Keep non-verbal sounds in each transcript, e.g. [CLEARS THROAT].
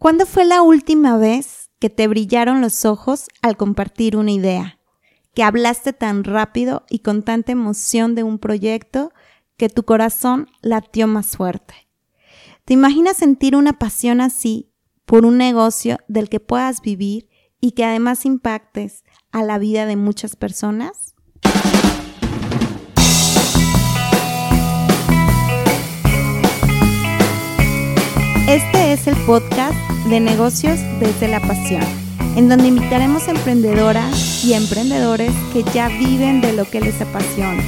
¿Cuándo fue la última vez que te brillaron los ojos al compartir una idea? Que hablaste tan rápido y con tanta emoción de un proyecto que tu corazón latió más fuerte. ¿Te imaginas sentir una pasión así por un negocio del que puedas vivir y que además impactes a la vida de muchas personas? Este es el podcast de negocios desde la pasión, en donde invitaremos a emprendedoras y emprendedores que ya viven de lo que les apasiona.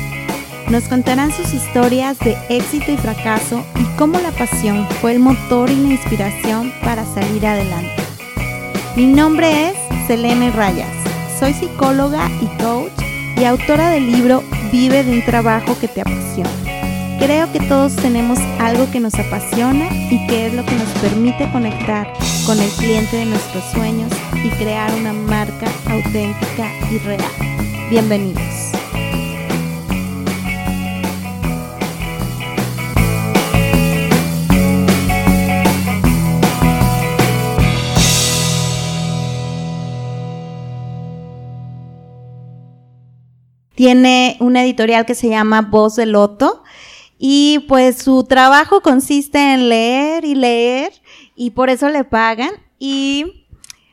Nos contarán sus historias de éxito y fracaso y cómo la pasión fue el motor y la inspiración para salir adelante. Mi nombre es Selene Rayas, soy psicóloga y coach y autora del libro Vive de un trabajo que te apasiona Creo que todos tenemos algo que nos apasiona y que es lo que nos permite conectar con el cliente de nuestros sueños y crear una marca auténtica y real. Bienvenidos. Tiene una editorial que se llama Voz de Loto y pues su trabajo consiste en leer y leer y por eso le pagan. Y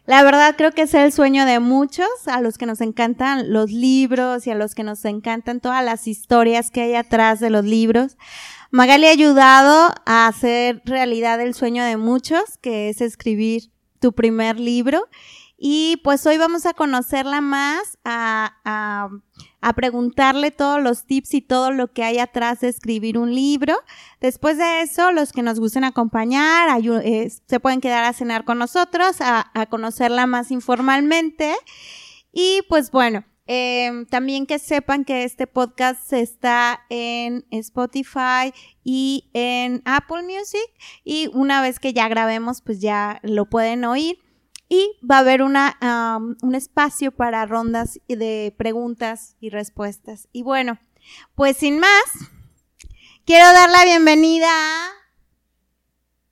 la verdad creo que es el sueño de muchos, a los que nos encantan los libros y a los que nos encantan todas las historias que hay atrás de los libros. Magali ha ayudado a hacer realidad el sueño de muchos, que es escribir tu primer libro. Y pues hoy vamos a conocerla más, a, a, a, preguntarle todos los tips y todo lo que hay atrás de escribir un libro. Después de eso, los que nos gusten acompañar, eh, se pueden quedar a cenar con nosotros, a, conocerla más informalmente. Y pues bueno, eh, también que sepan que este podcast está en Spotify y en Apple Music y una vez que ya grabemos pues ya lo pueden oír y va a haber una, un espacio para rondas de preguntas y respuestas. Y bueno, pues sin más, quiero dar la bienvenida a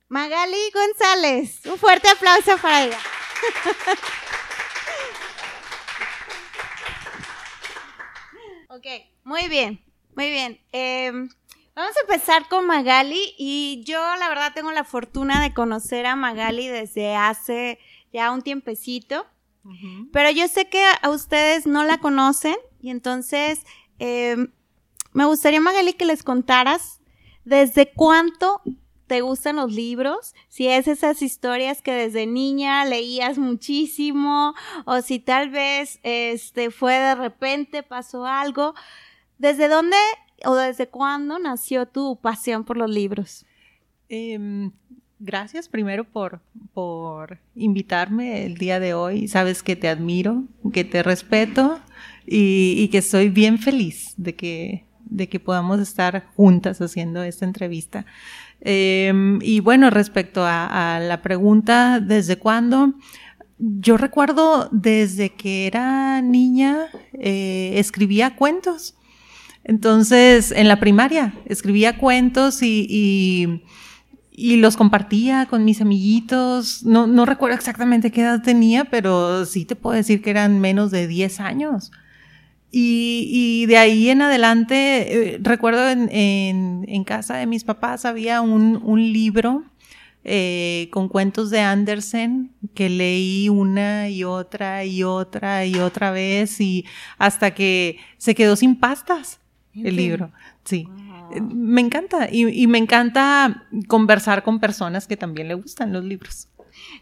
Magali González. Un fuerte aplauso para ella. [LAUGHS] ok, muy bien, muy bien. Em, vamos a empezar con Magali y yo la verdad tengo la fortuna de conocer a Magali desde hace ya un tiempecito. Pero yo sé que a ustedes no la conocen y entonces em, me gustaría, Magali, que les contaras desde cuánto te gustan los libros, si es esas historias que desde niña leías muchísimo o si tal vez este fue de repente pasó algo, ¿desde dónde o desde cuándo nació tu pasión por los libros? Em, Gracias primero por, por invitarme el día de hoy. Sabes que te admiro, que te respeto y, que estoy bien feliz de que, de que podamos estar juntas haciendo esta entrevista. Em, y bueno, respecto a, la pregunta, ¿desde cuándo? Yo recuerdo desde que era niña, eh, escribía cuentos. Entonces, en la primaria, escribía cuentos y y los compartía con mis amiguitos. No, no recuerdo exactamente qué edad tenía, pero sí te puedo decir que eran menos de 10 años. Y, y de ahí en adelante, eh, recuerdo en, en, en, casa de mis papás había un, un libro eh, con cuentos de Andersen que leí una y otra y otra y otra vez y hasta que se quedó sin pastas el libro. Sí. Me encanta y, me encanta conversar con personas que también le gustan los libros.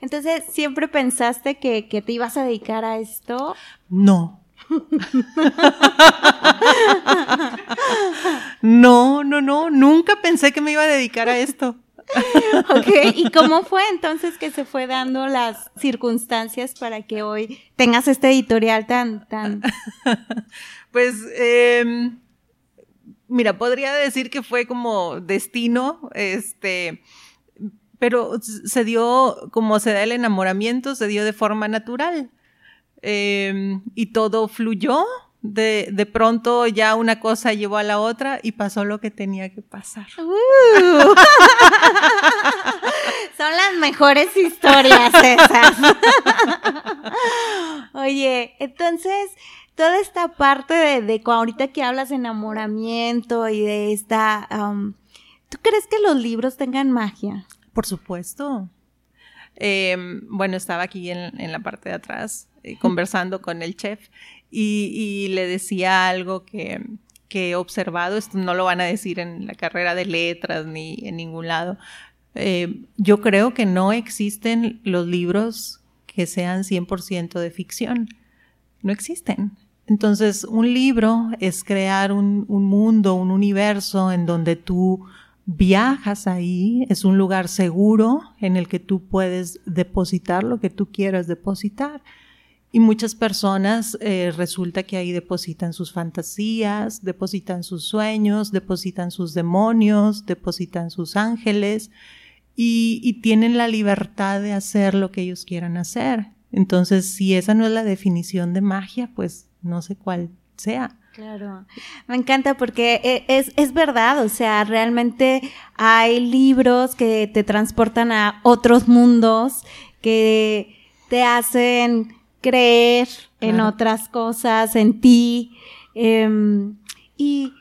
Entonces, ¿siempre pensaste que, te ibas a dedicar a esto? No. no, no, no, nunca pensé que me iba a dedicar a esto. ok, ¿y cómo fue entonces que se fue dando las circunstancias para que hoy tengas este editorial tan, tan... [LAUGHS] pues, eh, mira, podría decir que fue como destino, este, pero se dio, como se da el enamoramiento, se dio de forma natural. Em, y todo fluyó. De, de, pronto ya una cosa llevó a la otra y pasó lo que tenía que pasar. [LAUGHS] Son las mejores historias esas. [LAUGHS] Oye, entonces, toda esta parte de, de ahorita que hablas de enamoramiento y de esta... Um, ¿Tú crees que los libros tengan magia? Por supuesto. Em, bueno, estaba aquí en, la parte de atrás eh, conversando con el chef y, le decía algo que, he observado, esto no lo van a decir en la carrera de letras ni en ningún lado. Eh, yo creo que no existen los libros que sean 100% de ficción. No existen. Entonces, un libro es crear un, un mundo, un universo en donde tú viajas ahí, es un lugar seguro en el que tú puedes depositar lo que tú quieras depositar. Y muchas personas eh, resulta que ahí depositan sus fantasías, depositan sus sueños, depositan sus demonios, depositan sus ángeles y tienen la libertad de hacer lo que ellos quieran hacer. Entonces, si esa no es la definición de magia, pues no sé cuál sea. Claro, me encanta porque e, es, es, verdad, o sea, realmente hay libros que te transportan a otros mundos, que te hacen creer en otras cosas, en ti. Em, y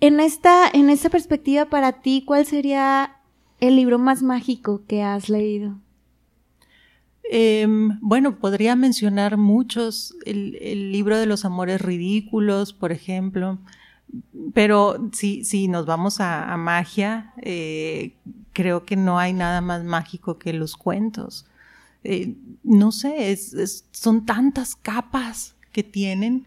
en esta, en esta perspectiva para ti, ¿cuál sería el libro más mágico que has leído? Em, bueno, podría mencionar muchos, el, libro de los amores ridículos, por ejemplo, pero si, si nos vamos a, magia, eh, creo que no hay nada más mágico que los cuentos. Eh, no sé, son tantas capas que tienen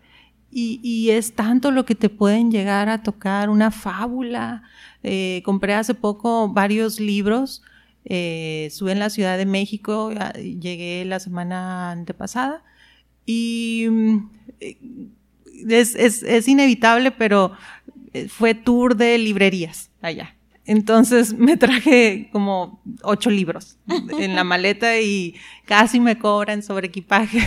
y, es tanto lo que te pueden llegar a tocar, una fábula. Eh, compré hace poco varios libros eh, estuve en la Ciudad de México, llegué la semana antepasada y mm, es, es, inevitable, pero eh, fue tour de librerías allá. Entonces [LAUGHS] me traje como ocho libros en la maleta y casi me cobran sobre equipaje.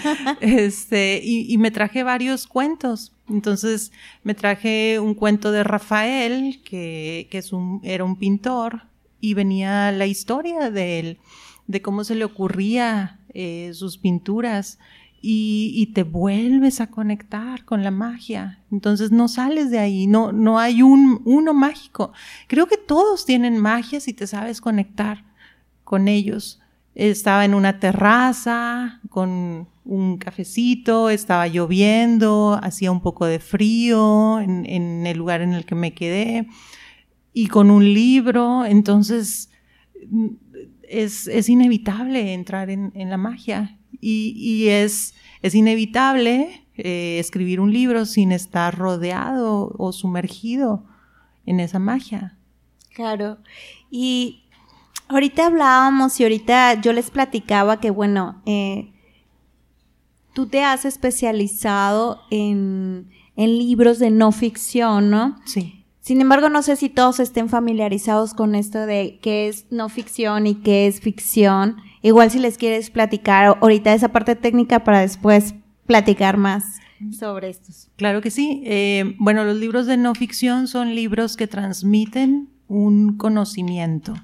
[LAUGHS] este, y, me traje varios cuentos. Entonces me traje un cuento de Rafael, que, que es un, era un pintor, y venía la historia de él, de cómo se le ocurría eh, sus pinturas y, te vuelves a conectar con la magia. Entonces no sales de ahí, no, no hay un uno mágico. Creo que todos tienen magia si te sabes conectar con ellos. Estaba en una terraza con un cafecito, estaba lloviendo, hacía un poco de frío en, en el lugar en el que me quedé y con un libro, entonces es, es inevitable entrar en, en la magia y, y, es, es inevitable eh, escribir un libro sin estar rodeado o sumergido en esa magia. Claro, y ahorita hablábamos y ahorita yo les platicaba que, bueno, eh, tú te has especializado en, en libros de no ficción, ¿no? Sí. Sin embargo, no sé si todos estén familiarizados con esto de qué es no ficción y qué es ficción. Igual si les quieres platicar ahorita esa parte técnica para después platicar más sobre estos. Claro que sí. Eh, bueno, los libros de no ficción son libros que transmiten un conocimiento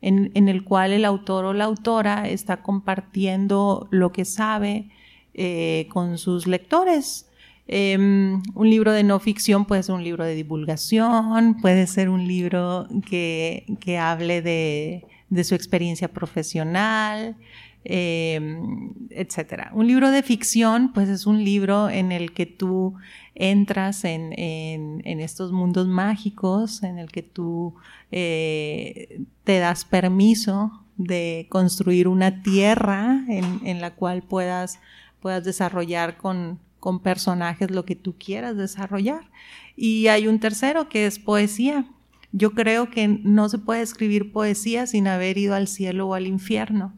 en, el cual el autor o la autora está compartiendo lo que sabe eh, con sus lectores. Em, un libro de no ficción puede ser un libro de divulgación, puede ser un libro que, que hable de, de, su experiencia profesional, eh, etcétera. Un libro de ficción, pues es un libro en el que tú entras en, en, en estos mundos mágicos, en el que tú eh, te das permiso de construir una tierra en, en la cual puedas, puedas desarrollar con, con personajes lo que tú quieras desarrollar. Y hay un tercero que es poesía. Yo creo que no se puede escribir poesía sin haber ido al cielo o al infierno.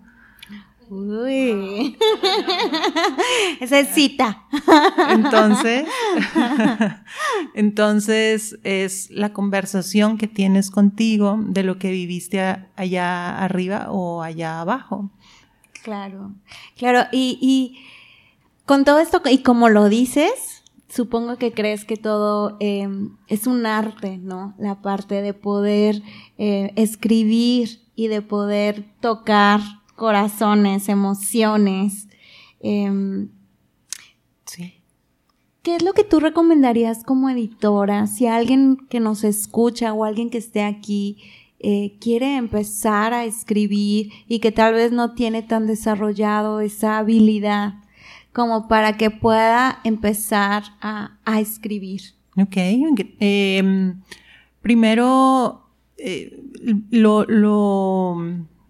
Uy, [LAUGHS] esa es cita. Entonces, [LAUGHS] entonces es la conversación que tienes contigo de lo que viviste allá arriba o allá abajo. Claro, claro. Y, y con todo esto, y como lo dices, supongo que crees que todo em, es un arte, ¿no? La parte de poder eh, escribir y de poder tocar corazones, emociones. Em, sí. ¿Qué es lo que tú recomendarías como editora si alguien que nos escucha o alguien que esté aquí eh, quiere empezar a escribir y que tal vez no tiene tan desarrollado esa habilidad como para que pueda empezar a, escribir? Ok. Em, primero, eh, lo,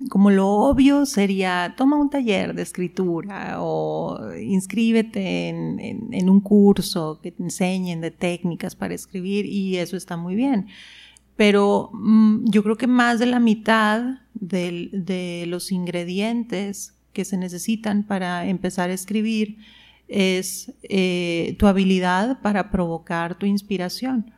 como lo obvio sería, toma un taller de escritura o inscríbete en, un curso que te enseñen de técnicas para escribir y eso está muy bien. Pero mm, yo creo que más de la mitad de los ingredientes que se necesitan para empezar a escribir es eh, tu habilidad para provocar tu inspiración.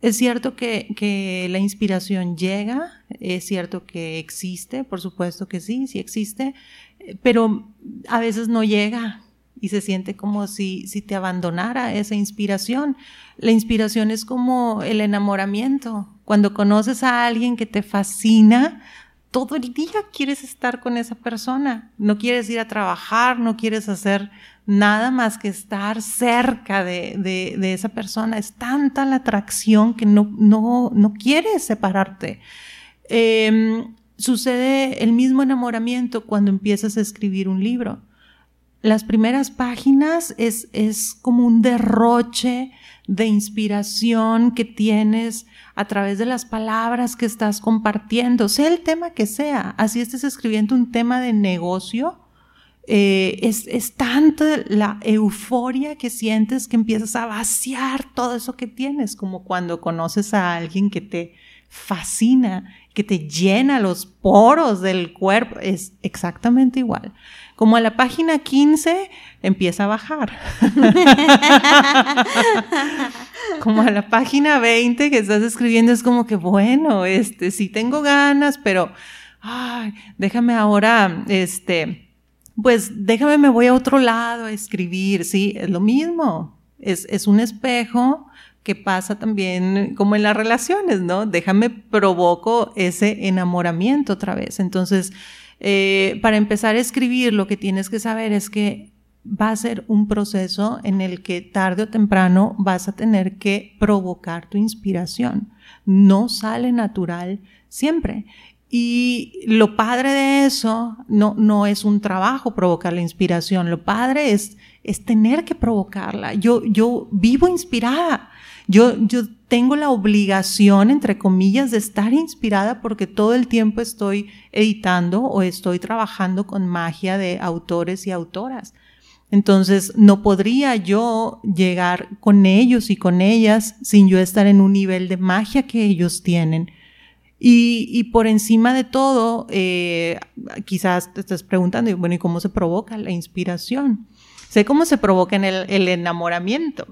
Es cierto que, la inspiración llega, es cierto que existe, por supuesto que sí, sí existe, pero a veces no llega y se siente como si, si te abandonara esa inspiración. La inspiración es como el enamoramiento. Cuando conoces a alguien que te fascina, todo el día quieres estar con esa persona. No quieres ir a trabajar, no quieres hacer nada más que estar cerca de, esa persona. Es tanta la atracción que no, no, no quieres separarte. Em, sucede el mismo enamoramiento cuando empiezas a escribir un libro. Las primeras páginas es, es como un derroche de inspiración que tienes a través de las palabras que estás compartiendo, sea el tema que sea, así estés escribiendo un tema de negocio, eh, es, es tanta la euforia que sientes que empiezas a vaciar todo eso que tienes, como cuando conoces a alguien que te fascina, que te llena los poros del cuerpo, es exactamente igual. Como a la página 15 empieza a bajar. [LAUGHS] como a la página 20 que estás escribiendo es como que, bueno, este, sí tengo ganas, pero, ay, déjame ahora, este, pues déjame, me voy a otro lado a escribir, sí, es lo mismo. Es, es un espejo que pasa también como en las relaciones, ¿no? Déjame provoco ese enamoramiento otra vez. Entonces, eh, para empezar a escribir, lo que tienes que saber es que va a ser un proceso en el que tarde o temprano vas a tener que provocar tu inspiración. No sale natural siempre. Y lo padre de eso no, no es un trabajo provocar la inspiración, lo padre es, es tener que provocarla. Yo, yo vivo inspirada. Yo, tengo la obligación, entre comillas, de estar inspirada porque todo el tiempo estoy editando o estoy trabajando con magia de autores y autoras. Entonces, no podría yo llegar con ellos y con ellas sin yo estar en un nivel de magia que ellos tienen. Y, por encima de todo, eh, quizás te estés preguntando, bueno, ¿y cómo se provoca la inspiración? Sé cómo se provoca en el, enamoramiento.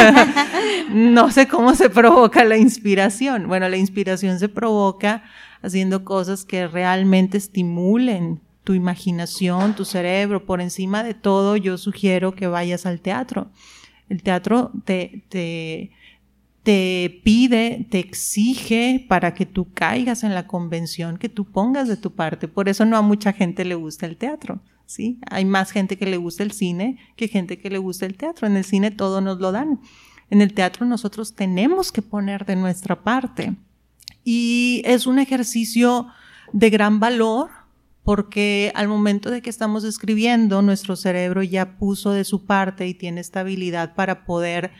[LAUGHS] no sé cómo se provoca la inspiración. Bueno, la inspiración se provoca haciendo cosas que realmente estimulen tu imaginación, tu cerebro. Por encima de todo, yo sugiero que vayas al teatro. El teatro te, te, te pide, te exige para que tú caigas en la convención, que tú pongas de tu parte. Por eso no a mucha gente le gusta el teatro. ¿Sí? Hay más gente que le gusta el cine que gente que le gusta el teatro. En el cine todo nos lo dan. En el teatro nosotros tenemos que poner de nuestra parte. Y es un ejercicio de gran valor porque al momento de que estamos escribiendo, nuestro cerebro ya puso de su parte y tiene estabilidad para poder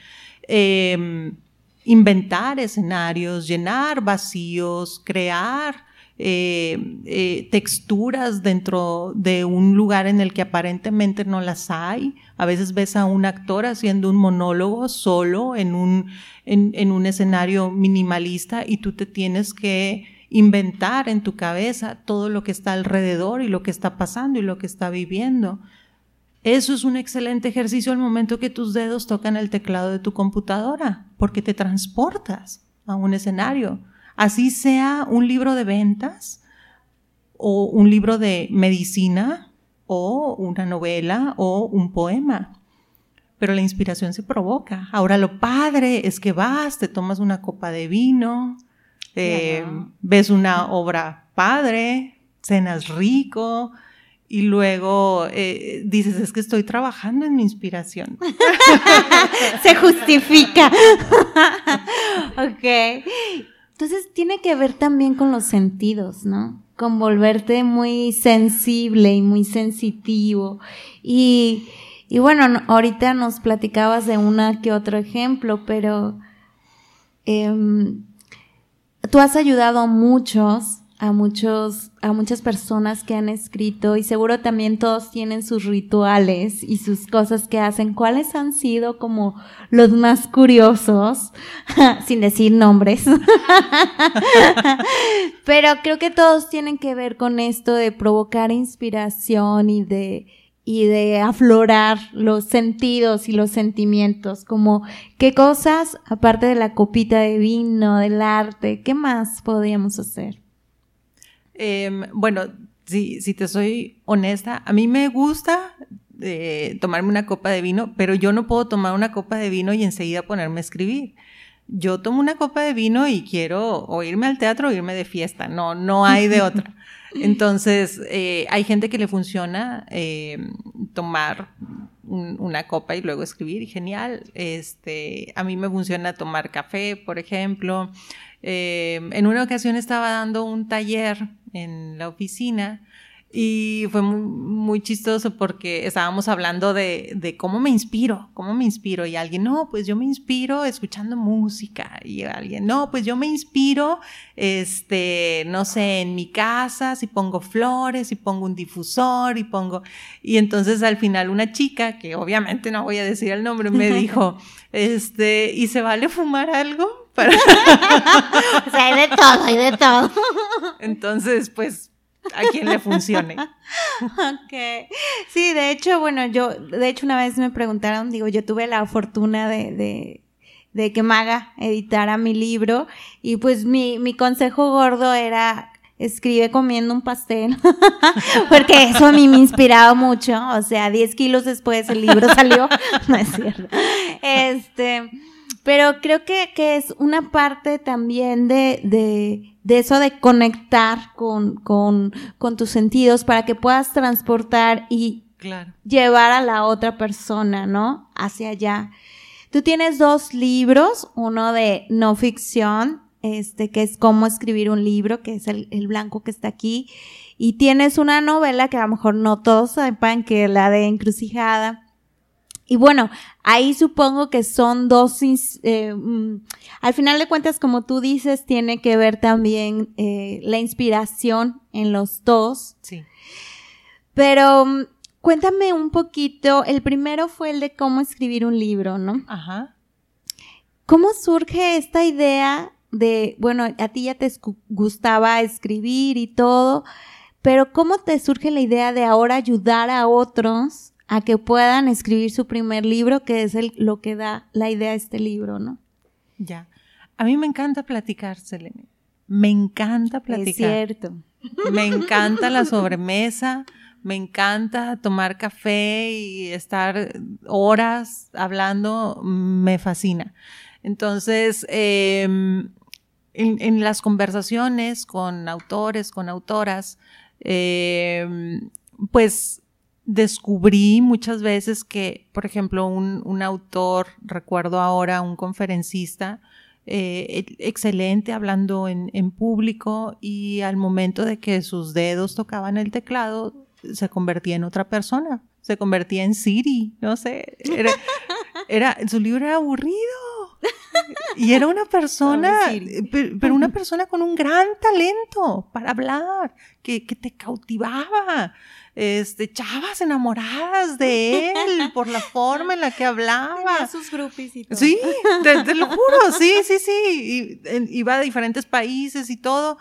em, inventar escenarios, llenar vacíos, crear eh, eh, texturas dentro de un lugar en el que aparentemente no las hay. A veces ves a un actor haciendo un monólogo solo en un, en, un escenario minimalista y tú te tienes que inventar en tu cabeza todo lo que está alrededor y lo que está pasando y lo que está viviendo. Eso es un excelente ejercicio al momento que tus dedos tocan el teclado de tu computadora, porque te transportas a un escenario así sea un libro de ventas o un libro de medicina o una novela o un poema. Pero la inspiración se provoca. Ahora lo padre es que vas, te tomas una copa de vino, eh, ves una obra padre, cenas rico, y luego eh, dices, es que estoy trabajando en mi inspiración. [LAUGHS] Se justifica. [LAUGHS] ok. Entonces tiene que ver también con los sentidos, ¿no? Con volverte muy sensible y muy sensitivo. Y, y bueno, ahorita nos platicabas de una que otro ejemplo, pero em, tú has ayudado a muchos a muchos, a muchas personas que han escrito y seguro también todos tienen sus rituales y sus cosas que hacen. ¿Cuáles han sido como los más curiosos? [LAUGHS] Sin decir nombres. [LAUGHS] Pero creo que todos tienen que ver con esto de provocar inspiración y de, y de aflorar los sentidos y los sentimientos, como qué cosas, aparte de la copita de vino, del arte, qué más podríamos hacer. Em, bueno, si, si te soy honesta, a mí me gusta eh, tomarme una copa de vino, pero yo no puedo tomar una copa de vino y enseguida ponerme a escribir. Yo tomo una copa de vino y quiero o irme al teatro o irme de fiesta, no, no hay de otra. [LAUGHS] Entonces, eh, hay gente que le funciona em, tomar una copa y luego escribir, y genial. Este, a mí me funciona tomar café, por ejemplo. Em, en una ocasión estaba dando un taller en la oficina y fue muy, chistoso porque estábamos hablando de, de, cómo me inspiro, cómo me inspiro. Y alguien, no, pues yo me inspiro escuchando música. Y alguien, no, pues yo me inspiro, este, no sé, en mi casa, si pongo flores, y pongo un difusor, y pongo. Y entonces al final una chica, que obviamente no voy a decir el nombre, me [LAUGHS] dijo, este, ¿y se vale fumar algo? Para... [LAUGHS] o sea, hay de todo, hay de todo. Entonces, pues a quien le funcione. ok. Sí, de hecho, bueno, yo, de hecho, una vez me preguntaron, digo, yo tuve la fortuna de, de, de que Maga editara mi libro y pues mi, mi consejo gordo era escribe comiendo un pastel, [LAUGHS] porque eso a mí me inspiraba mucho, o sea, 10 kilos después el libro salió, [LAUGHS] no es cierto. Este, pero creo que, que es una parte también de, de, de eso de conectar con, con, con, tus sentidos para que puedas transportar y llevar a la otra persona, ¿no? Hacia allá. Tú tienes dos libros, uno de no ficción, este, que es cómo escribir un libro, que es el, el blanco que está aquí, y tienes una novela que a lo mejor no todos sepan, que es la de Encrucijada, y bueno, ahí supongo que son dos, eh, mm, al final de cuentas, como tú dices, tiene que ver también eh, la inspiración en los dos. Sí. Pero mm, cuéntame un poquito, el primero fue el de cómo escribir un libro, ¿no? Ajá. ¿Cómo surge esta idea de, bueno, a ti ya te gustaba escribir y todo, pero cómo te surge la idea de ahora ayudar a otros? A que puedan escribir su primer libro, que es el, lo que da la idea de este libro, ¿no? Ya. A mí me encanta platicar, Selene. Me encanta platicar. Es cierto. Me encanta la sobremesa, me encanta tomar café y estar horas hablando, me fascina. Entonces, em, en, las conversaciones con autores, con autoras, em, pues descubrí muchas veces que, por ejemplo, un, autor, recuerdo ahora, un conferencista, eh, excelente hablando en, público y al momento de que sus dedos tocaban el teclado, se convertía en otra persona, se convertía en Siri, no sé, era, [LAUGHS] era su libro era aburrido. Y era una persona, pero una persona con un gran talento para hablar, que, que te cautivaba este, chavas enamoradas de él [LAUGHS] por la forma en la que hablaba. sus grupos y todo. Sí, te, lo juro, [LAUGHS] sí, sí, sí. iba a diferentes países y todo.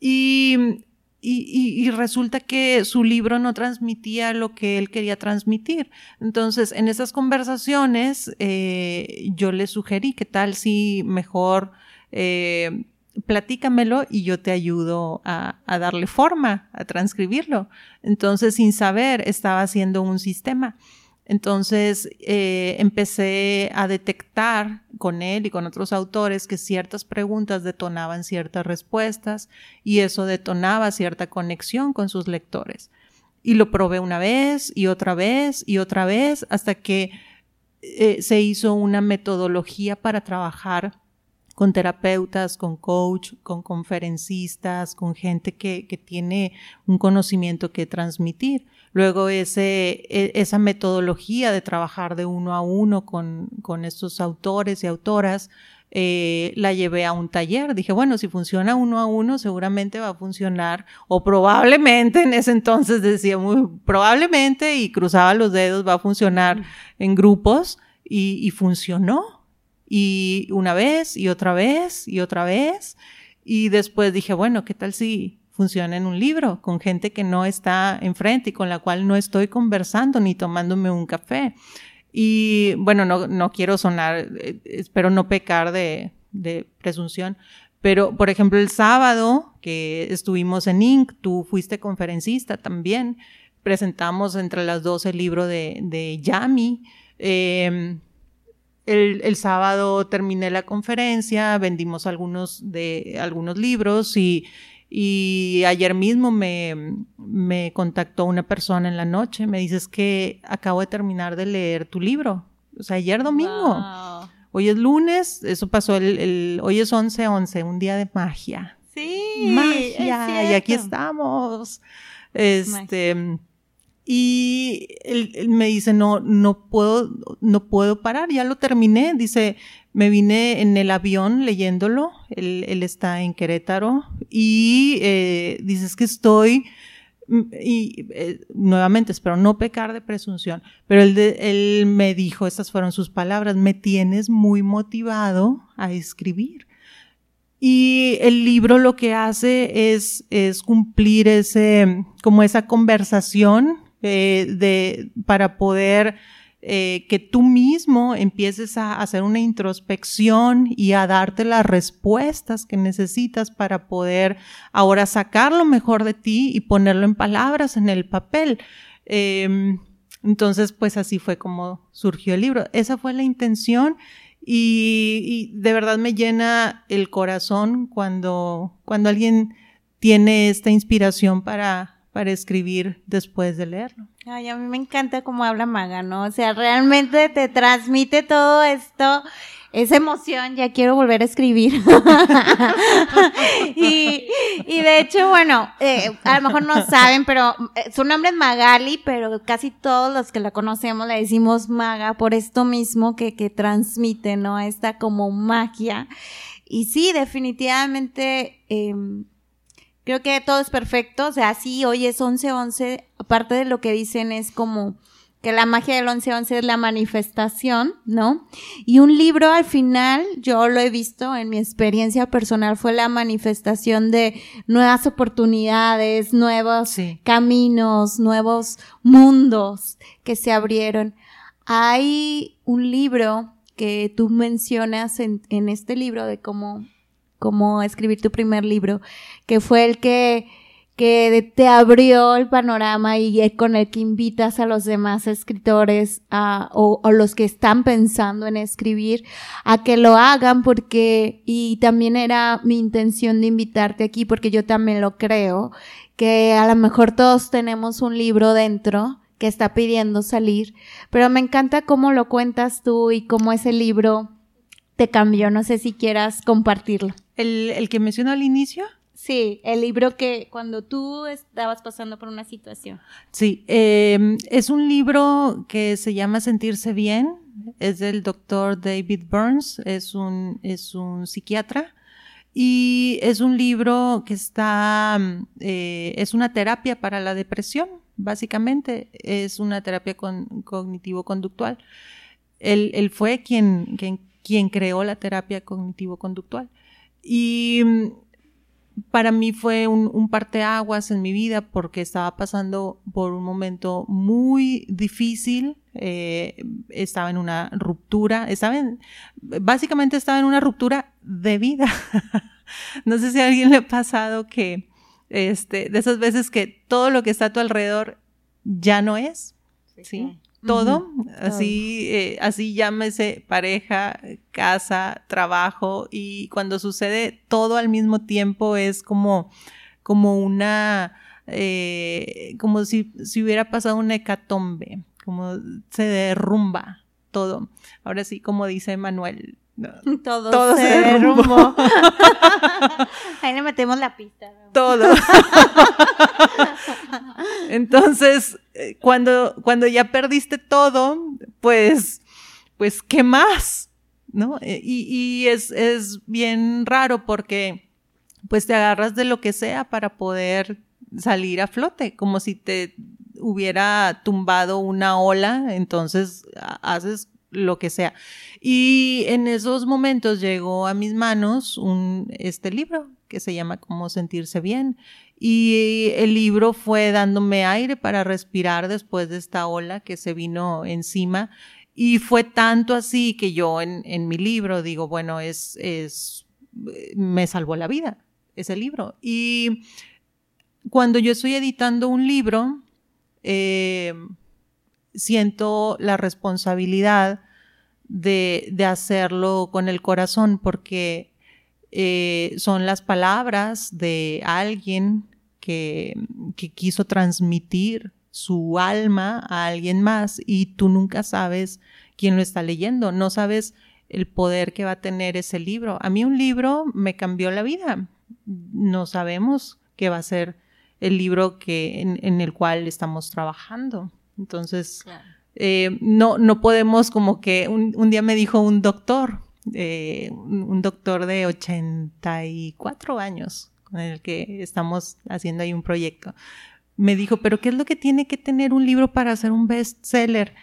Y, y, resulta que su libro no transmitía lo que él quería transmitir. Entonces, en esas conversaciones, eh, yo le sugerí que tal si mejor eh, platícamelo y yo te ayudo a, darle forma, a transcribirlo. Entonces, sin saber, estaba haciendo un sistema. Entonces eh, empecé a detectar con él y con otros autores que ciertas preguntas detonaban ciertas respuestas y eso detonaba cierta conexión con sus lectores. Y lo probé una vez y otra vez y otra vez hasta que eh, se hizo una metodología para trabajar con terapeutas, con coach, con conferencistas, con gente que, que tiene un conocimiento que transmitir. Luego ese, e, esa metodología de trabajar de uno a uno con, con estos autores y autoras, eh, la llevé a un taller. Dije, bueno, si funciona uno a uno, seguramente va a funcionar, o probablemente en ese entonces decía muy probablemente y cruzaba los dedos, va a funcionar en grupos y, y funcionó. Y una vez y otra vez y otra vez. Y después dije, bueno, ¿qué tal si funciona en un libro, con gente que no está enfrente y con la cual no estoy conversando ni tomándome un café. Y bueno, no, no quiero sonar, eh, espero no pecar de, presunción, pero por ejemplo el sábado que estuvimos en Inc., tú fuiste conferencista también, presentamos entre las dos el libro de, de Yami. Em, el, el, sábado terminé la conferencia, vendimos algunos de algunos libros y y ayer mismo me, me contactó una persona en la noche, me dices que acabo de terminar de leer tu libro. O sea, ayer domingo. Hoy es lunes, eso pasó el, el hoy es 11-11, un día de magia. Sí. Magia, y aquí estamos. Este, y él, me dice, no, no puedo, no puedo parar, ya lo terminé. Dice, me vine en el avión leyéndolo, él, está en Querétaro, y eh, dices que estoy, mm, y eh, nuevamente espero no pecar de presunción, pero él, él me dijo, estas fueron sus palabras, me tienes muy motivado a escribir. Y el libro lo que hace es, es cumplir ese, como esa conversación eh, de, para poder eh, que tú mismo empieces a hacer una introspección y a darte las respuestas que necesitas para poder ahora sacar lo mejor de ti y ponerlo en palabras en el papel. Em, entonces, pues así fue como surgió el libro. Esa fue la intención y, y, de verdad me llena el corazón cuando, cuando alguien tiene esta inspiración para, para escribir después de leerlo. Ay, a mí me encanta cómo habla Maga, ¿no? O sea, realmente te transmite todo esto, esa emoción, ya quiero volver a escribir. [LAUGHS] y, y, de hecho, bueno, eh, a lo mejor no saben, pero eh, su nombre es Magali, pero casi todos los que la conocemos le decimos Maga por esto mismo que, que transmite, ¿no? Esta como magia. Y sí, definitivamente, eh, Creo que todo es perfecto, o sea, sí, hoy es 11-11, aparte de lo que dicen es como que la magia del 11-11 es la manifestación, ¿no? Y un libro al final, yo lo he visto en mi experiencia personal, fue la manifestación de nuevas oportunidades, nuevos caminos, nuevos mundos que se abrieron. Hay un libro que tú mencionas en, en este libro de cómo cómo escribir tu primer libro, que fue el que, que te abrió el panorama y con el que invitas a los demás escritores a, o, o, los que están pensando en escribir a que lo hagan porque, y también era mi intención de invitarte aquí porque yo también lo creo, que a lo mejor todos tenemos un libro dentro que está pidiendo salir, pero me encanta cómo lo cuentas tú y cómo ese libro te cambió. No sé si quieras compartirlo. ¿El, que mencionó al inicio? Sí, el libro que cuando tú estabas pasando por una situación. Sí, em, es un libro que se llama Sentirse Bien, es del doctor David Burns, es un, es un psiquiatra y es un libro que está, eh, es una terapia para la depresión, básicamente, es una terapia cognitivo-conductual. Él, fue quien, quien, quien creó la terapia cognitivo-conductual. Y mm, para mí fue un, un parteaguas en mi vida porque estaba pasando por un momento muy difícil. Eh, estaba en una ruptura, estaba en, básicamente estaba en una ruptura de vida. [LAUGHS] no sé si a alguien le ha pasado que, este, de esas veces que todo lo que está a tu alrededor ya no es. Sí. Todo, así, eh, así llámese pareja, casa, trabajo, y cuando sucede todo al mismo tiempo es como, como una, eh, como si, si hubiera pasado una hecatombe, como se derrumba todo. Ahora sí, como dice Manuel, [LAUGHS] todo, se, derrumbó. [LAUGHS] Ahí le metemos la pista. Todo. [LAUGHS] Entonces, eh, cuando, cuando ya perdiste todo, pues, pues, ¿qué más? ¿No? Eh, y, y es, es bien raro porque, pues, te agarras de lo que sea para poder salir a flote, como si te hubiera tumbado una ola, entonces haces lo que sea. Y en esos momentos llegó a mis manos un, este libro que se llama Cómo sentirse bien. Y el libro fue dándome aire para respirar después de esta ola que se vino encima. Y fue tanto así que yo en, en mi libro digo, bueno, es, es, me salvó la vida ese libro. Y cuando yo estoy editando un libro, eh, siento la responsabilidad de, de hacerlo con el corazón porque eh, son las palabras de alguien que, que quiso transmitir su alma a alguien más y tú nunca sabes quién lo está leyendo, no sabes el poder que va a tener ese libro. A mí un libro me cambió la vida. No sabemos qué va a ser el libro que, en, el cual estamos trabajando. Entonces, eh, no, no podemos como que un, día me dijo un doctor, eh, un, doctor de 84 años con el que estamos haciendo ahí un proyecto, me dijo, pero ¿qué es lo que tiene que tener un libro para ser un bestseller?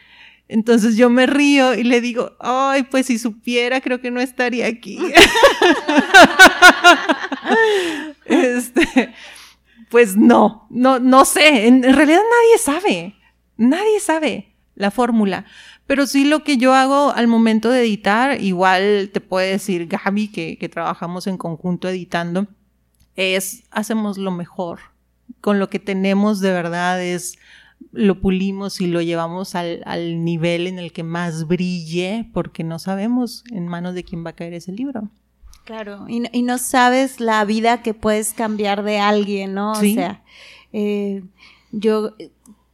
Entonces yo me río y le digo, ay, pues si supiera, creo que no estaría aquí. [LAUGHS] este, pues no, no, no sé, en realidad nadie sabe, nadie sabe la fórmula. Pero sí lo que yo hago al momento de editar, igual te puede decir Gaby, que, que trabajamos en conjunto editando, es hacemos lo mejor. Con lo que tenemos de verdad es lo pulimos y lo llevamos al, al, nivel en el que más brille, porque no sabemos en manos de quién va a caer ese libro. Claro, y, y no sabes la vida que puedes cambiar de alguien, ¿no? O sea, eh, yo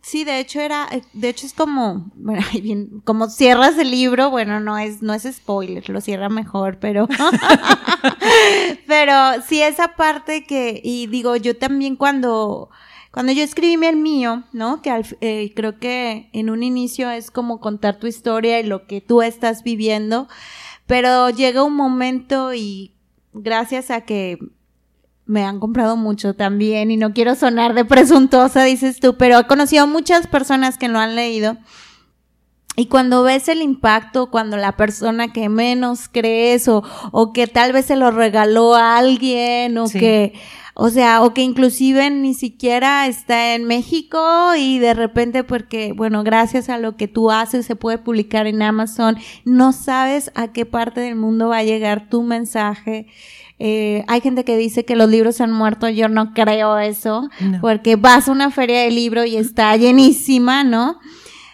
Sí, de hecho era, eh, de hecho es como, [LAUGHS] bueno, bien, como cierras el libro, bueno, no es, no es spoiler, lo cierra mejor, pero, [LAUGHS] pero sí esa parte que, y digo, yo también cuando, cuando yo escribí el mío, ¿no? Que eh, creo que en un inicio es como contar tu historia y lo que tú estás viviendo, pero llega un momento y gracias a que me han comprado mucho también y no quiero sonar de presuntuosa, dices tú, pero he conocido muchas personas que lo han leído. Y cuando ves el impacto, cuando la persona que menos crees o, o que tal vez se lo regaló a alguien o que, o sea, o que inclusive ni siquiera está en México y de repente porque, bueno, gracias a lo que tú haces se puede publicar en Amazon, no sabes a qué parte del mundo va a llegar tu mensaje. Eh, hay gente que dice que los libros han muerto, yo no creo eso, porque vas a una feria de libro y está llenísima, ¿no?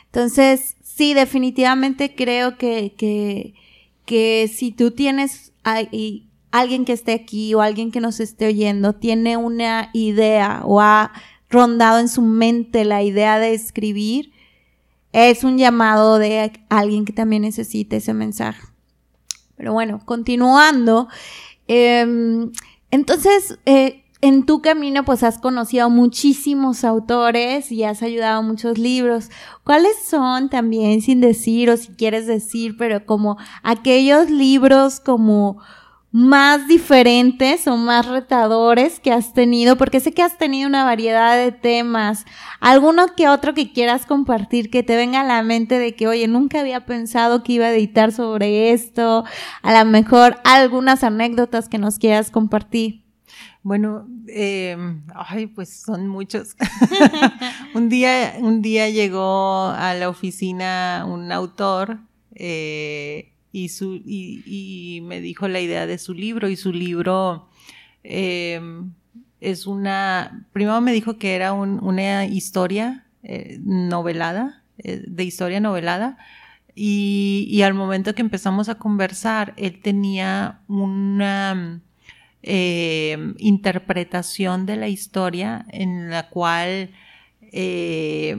Entonces, sí, definitivamente creo que, que, que si tú tienes alguien que esté aquí o alguien que nos esté oyendo, tiene una idea o ha rondado en su mente la idea de escribir, es un llamado de alguien que también necesite ese mensaje. Pero bueno, continuando, Em, entonces, eh, en tu camino, pues has conocido muchísimos autores y has ayudado a muchos libros. ¿Cuáles son también, sin decir o si quieres decir, pero como aquellos libros como más diferentes o más retadores que has tenido? Porque sé que has tenido una variedad de temas. ¿Alguno que otro que quieras compartir que te venga a la mente de que, oye, nunca había pensado que iba a editar sobre esto? A lo mejor algunas anécdotas que nos quieras compartir. Bueno, eh, ay, pues son muchos. [LAUGHS] [LAUGHS] un día, un día llegó a la oficina un autor eh, y, su, y, me dijo la idea de su libro y su libro em, es una, primero me dijo que era una historia eh, novelada, eh, de historia novelada. Y, al momento que empezamos a conversar, él tenía una eh, interpretación de la historia en la cual, eh,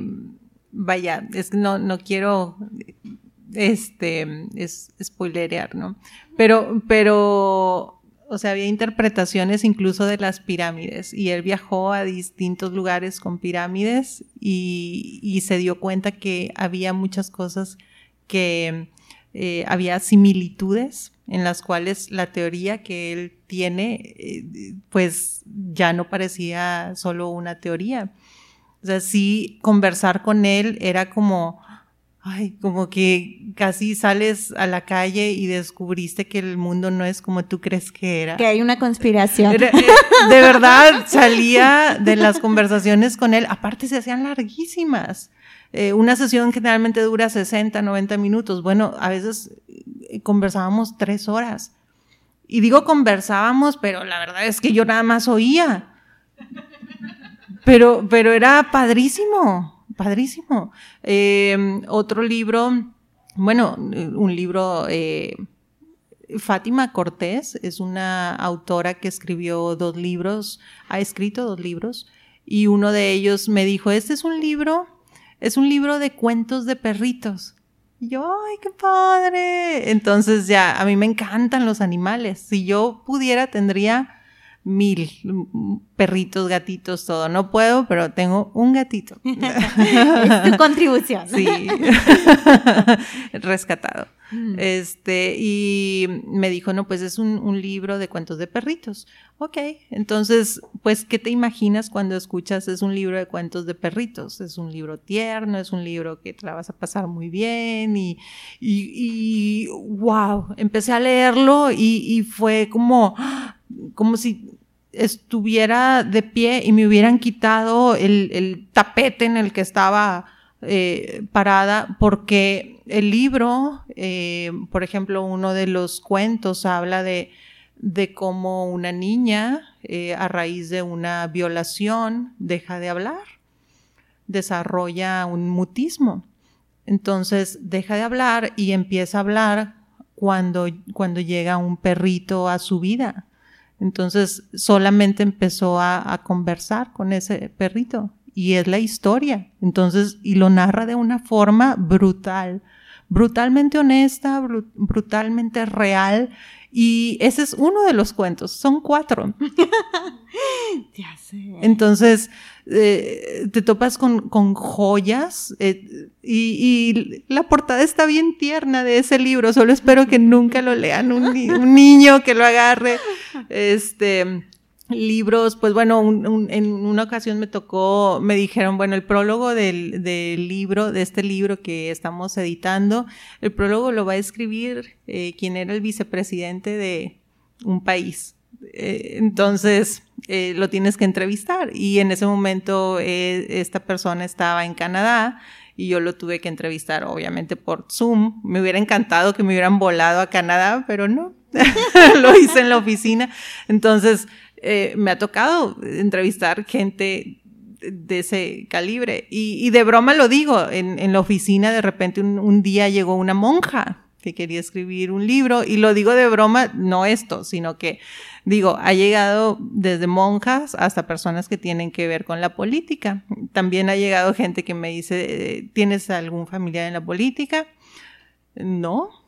vaya, es, no, no quiero este, es spoilerear, ¿no? Pero, pero, o sea, había interpretaciones incluso de las pirámides y él viajó a distintos lugares con pirámides y, y se dio cuenta que había muchas cosas que eh, había similitudes en las cuales la teoría que él tiene, eh, pues ya no parecía solo una teoría. O sea, sí, conversar con él era como, ay, como que casi sales a la calle y descubriste que el mundo no es como tú crees que era. Que hay una conspiración. Eh, de verdad, salía de las conversaciones con él, aparte se hacían larguísimas. Eh, una sesión generalmente dura 60, 90 minutos. Bueno, a veces eh, conversábamos tres horas. Y digo conversábamos, pero la verdad es que yo nada más oía. Pero, pero era padrísimo, padrísimo. Eh, otro libro, bueno, un libro, Fátima Cortés es una autora que escribió dos libros, ha escrito dos libros, y uno de ellos me dijo, este es un libro es un libro de cuentos de perritos. Y yo, ay, qué padre. Entonces ya, a mí me encantan los animales. Si yo pudiera, tendría mil perritos, gatitos, todo. No puedo, pero tengo un gatito. [LAUGHS] es tu contribución. Sí. [LAUGHS] Rescatado. Mm. Este, y me dijo, no, pues es un, libro de cuentos de perritos. Ok, entonces, pues, ¿qué te imaginas cuando escuchas es un libro de cuentos de perritos? Es un libro tierno, es un libro que te la vas a pasar muy bien y, y, wow, empecé a leerlo y, fue como, como si estuviera de pie y me hubieran quitado el, el tapete en el que estaba eh, parada porque el libro, eh, por ejemplo, uno de los cuentos habla de, de cómo una niña, eh, a raíz de una violación, deja de hablar, desarrolla un mutismo. Entonces deja de hablar y empieza a hablar cuando, cuando llega un perrito a su vida. Entonces solamente empezó a, a conversar con ese perrito y es la historia. Entonces, y lo narra de una forma brutal, brutalmente honesta, brutalmente real. Y ese es uno de los cuentos, son cuatro. [LAUGHS] ya sé. Entonces, eh, te topas con, con joyas eh, y, la portada está bien tierna de ese libro. Solo espero que nunca lo lean un, un niño que lo agarre. Este, libros, pues bueno, en una ocasión me tocó, me dijeron, bueno, el prólogo del, libro, de este libro que estamos editando, el prólogo lo va a escribir eh, quien era el vicepresidente de un país. Eh, entonces, eh, lo tienes que entrevistar. Y en ese momento esta persona estaba en Canadá y yo lo tuve que entrevistar, obviamente, por Zoom. Me hubiera encantado que me hubieran volado a Canadá, pero no. [LAUGHS] lo hice en la oficina. Entonces, eh, me ha tocado entrevistar gente de ese calibre. Y, de broma lo digo, en, la oficina de repente un, día llegó una monja que quería escribir un libro y lo digo de broma, no esto, sino que digo, ha llegado desde monjas hasta personas que tienen que ver con la política. También ha llegado gente que me dice, ¿tienes algún familiar en la política? No,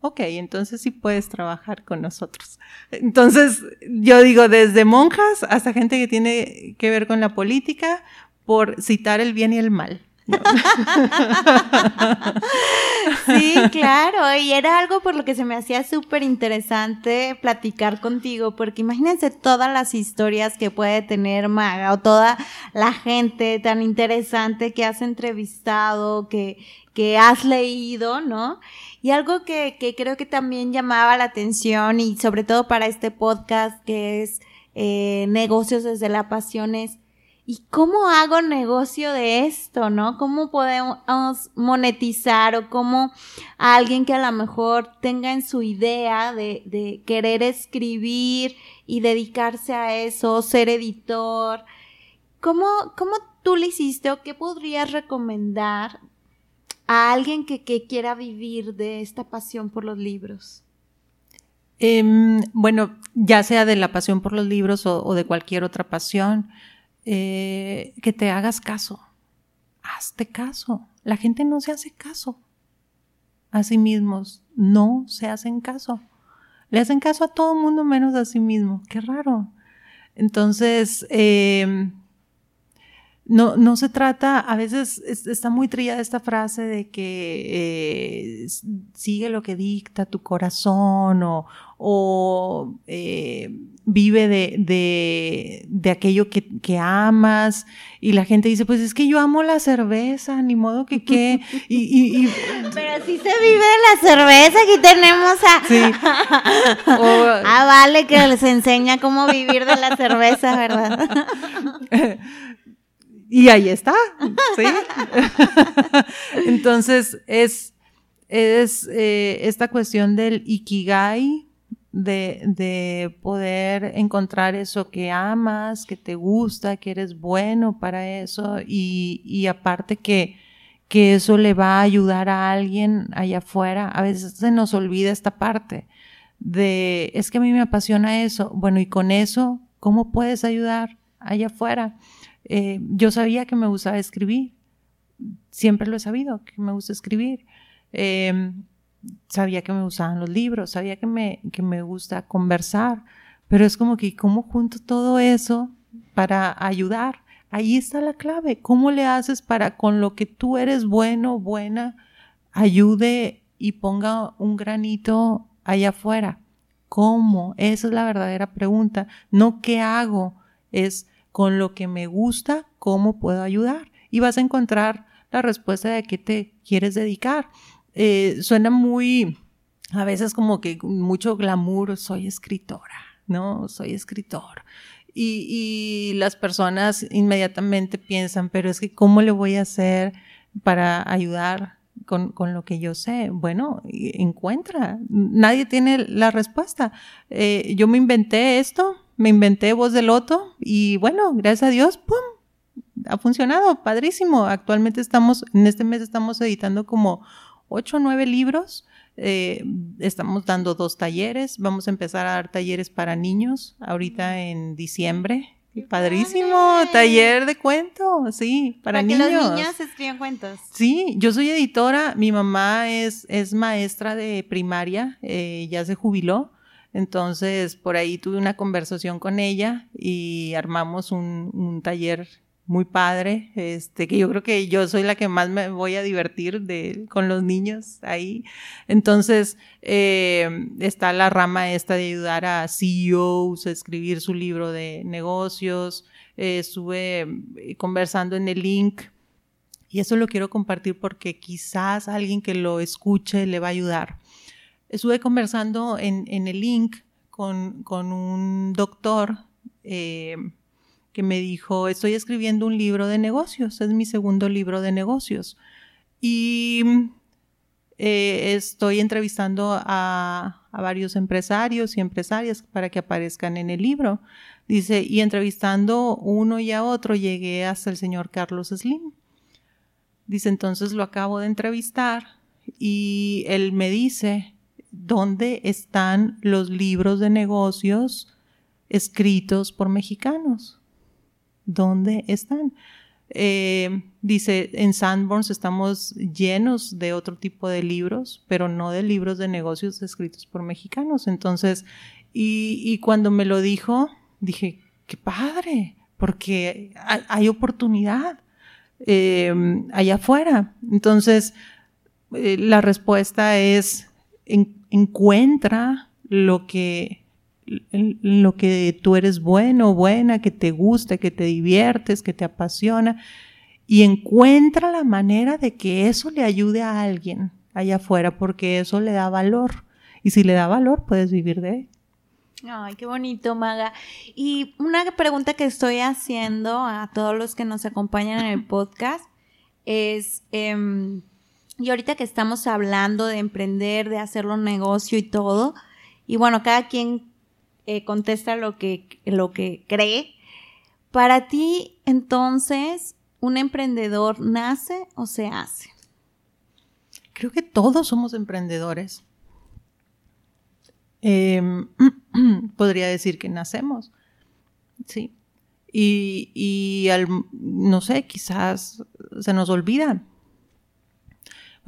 ok, entonces sí puedes trabajar con nosotros. Entonces, yo digo, desde monjas hasta gente que tiene que ver con la política, por citar el bien y el mal. [LAUGHS] sí, claro, y era algo por lo que se me hacía súper interesante platicar contigo, porque imagínense todas las historias que puede tener Maga o toda la gente tan interesante que has entrevistado, que, que has leído, ¿no? Y algo que, que, creo que también llamaba la atención y sobre todo para este podcast que es eh, negocios desde la pasión es, ¿y cómo hago negocio de esto, no? ¿Cómo podemos monetizar o cómo alguien que a lo mejor tenga en su idea de, querer escribir y dedicarse a eso, ser editor, ¿cómo, cómo tú le hiciste o qué podrías recomendar a alguien que, quiera vivir de esta pasión por los libros? Em, bueno, ya sea de la pasión por los libros o, de cualquier otra pasión, eh, que te hagas caso. Hazte caso. La gente no se hace caso a sí mismos. No se hacen caso. Le hacen caso a todo el mundo menos a sí mismo. Qué raro. Entonces, eh, no, no se trata, a veces está muy trillada esta frase de que eh, sigue lo que dicta tu corazón o, eh, vive de, de, aquello que, amas y la gente dice, pues es que yo amo la cerveza, ni modo que qué. [LAUGHS] Y, y, Pero si se vive de la cerveza, aquí tenemos a... Sí. [LAUGHS] ah, vale, que les enseña cómo vivir de la cerveza, ¿verdad? [LAUGHS] Y ahí está, ¿sí? [LAUGHS] Entonces, es, es eh, esta cuestión del ikigai, de, de, poder encontrar eso que amas, que te gusta, que eres bueno para eso y, y aparte que, que eso le va a ayudar a alguien allá afuera. A veces se nos olvida esta parte de, es que a mí me apasiona eso. Bueno, y con eso, ¿cómo puedes ayudar allá afuera? Eh, yo sabía que me gustaba escribir, siempre lo he sabido, que me gusta escribir. Em, sabía que me gustaban los libros, sabía que me, que me gusta conversar, pero es como que, ¿cómo junto todo eso para ayudar? Ahí está la clave. ¿Cómo le haces para con lo que tú eres bueno, buena, ayude y ponga un granito allá afuera? ¿Cómo? Esa es la verdadera pregunta. No qué hago, es con lo que me gusta, cómo puedo ayudar. Y vas a encontrar la respuesta de qué te quieres dedicar. Eh, suena muy, a veces como que mucho glamour, soy escritora, ¿no? Soy escritor. Y, las personas inmediatamente piensan, pero es que ¿cómo le voy a hacer para ayudar con, lo que yo sé? Bueno, encuentra. Nadie tiene la respuesta. Eh, yo me inventé esto, me inventé voz de loto y bueno, gracias a Dios, ¡pum! Ha funcionado, padrísimo. Actualmente estamos, en este mes estamos editando como ocho o nueve libros. Eh, estamos dando dos talleres. Vamos a empezar a dar talleres para niños ahorita en diciembre. Padrísimo, taller de cuentos, sí, para, niños. Que los niños escriban cuentos. Sí, yo soy editora, mi mamá es, es maestra de primaria, eh, ya se jubiló, entonces, por ahí tuve una conversación con ella y armamos un, taller muy padre, este, que yo creo que yo soy la que más me voy a divertir con los niños ahí. Entonces, eh, está la rama esta de ayudar a CEOs a escribir su libro de negocios. Eh, estuve eh, conversando en el link y eso lo quiero compartir porque quizás alguien que lo escuche le va a ayudar estuve conversando en, el link con, un doctor eh, que me dijo, estoy escribiendo un libro de negocios, es mi segundo libro de negocios. Y eh, estoy entrevistando a, a, varios empresarios y empresarias para que aparezcan en el libro. Dice, y entrevistando uno y a otro llegué hasta el señor Carlos Slim. Dice, entonces lo acabo de entrevistar y él me dice, dónde están los libros de negocios escritos por mexicanos. ¿Dónde están? Eh, dice, en Sanborns estamos llenos de otro tipo de libros, pero no de libros de negocios escritos por mexicanos. Entonces, y, cuando me lo dijo, dije, qué padre, porque hay, oportunidad eh, allá afuera. Entonces, eh, la respuesta es, encuentra lo que, lo que tú eres bueno, buena, que te gusta, que te diviertes, que te apasiona, y encuentra la manera de que eso le ayude a alguien allá afuera, porque eso le da valor. Y si le da valor, puedes vivir de él. Ay, qué bonito, Maga. Y una pregunta que estoy haciendo a todos los que nos acompañan en el podcast es, em, y ahorita que estamos hablando de emprender, de hacerlo negocio y todo, y bueno, cada quien eh, contesta lo que, lo que cree. Para ti, entonces, ¿un emprendedor nace o se hace? creo que todos somos emprendedores. Em, [CLEARS THROAT] podría decir que nacemos, sí. Y, no sé, quizás se nos olvida.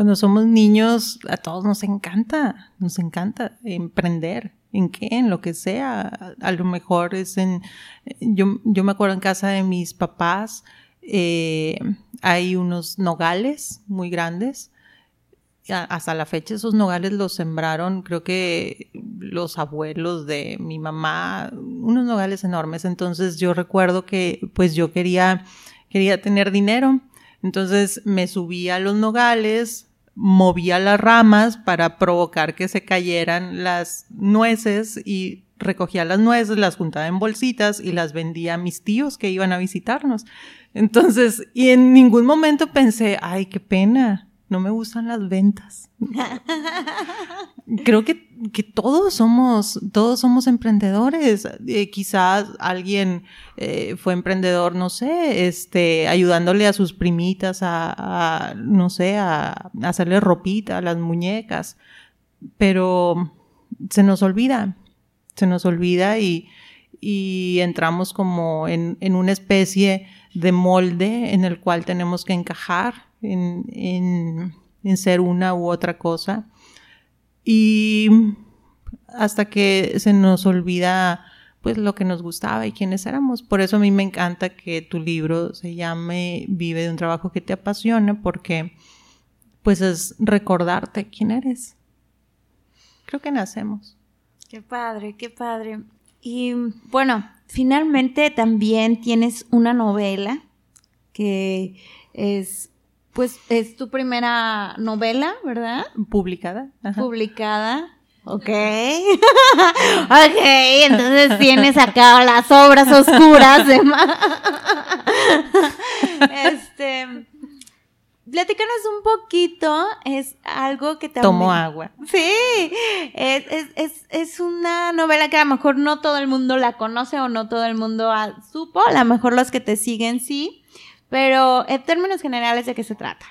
Cuando somos niños, a todos nos encanta, nos encanta emprender. ¿En qué? En lo que sea. A, lo mejor es en... Yo, yo me acuerdo en casa de mis papás, eh, hay unos nogales muy grandes. Hasta la fecha esos nogales los sembraron, creo que los abuelos de mi mamá, unos nogales enormes. Entonces yo recuerdo que pues yo quería, quería tener dinero. Entonces me subí a los nogales, movía las ramas para provocar que se cayeran las nueces y recogía las nueces, las juntaba en bolsitas y las vendía a mis tíos que iban a visitarnos. Entonces, y en ningún momento pensé, ay, qué pena, no me gustan las ventas. Creo que, que, todos somos, todos somos emprendedores. Eh, quizás alguien eh, fue emprendedor, no sé, este, ayudándole a sus primitas a, no sé, a, a, hacerle ropita a las muñecas. Pero se nos olvida, se nos olvida y, y entramos como en, en una especie de molde en el cual tenemos que encajar en, en, en ser una u otra cosa. Y hasta que se nos olvida pues lo que nos gustaba y quiénes éramos. Por eso a mí me encanta que tu libro se llame Vive de un trabajo que te apasiona porque pues es recordarte quién eres. Creo que nacemos. Qué padre, qué padre. Y bueno, finalmente también tienes una novela que es, pues, es tu primera novela, ¿verdad? Publicada. Publicada. Ok. [LAUGHS] ok, entonces tienes acá las obras oscuras de [LAUGHS] Este platícanos un poquito, es algo que también... Tomo agua. Sí, es, es, es, una novela que a lo mejor no todo el mundo la conoce o no todo el mundo supo, a lo mejor los que te siguen sí, pero en términos generales, ¿de qué se trata?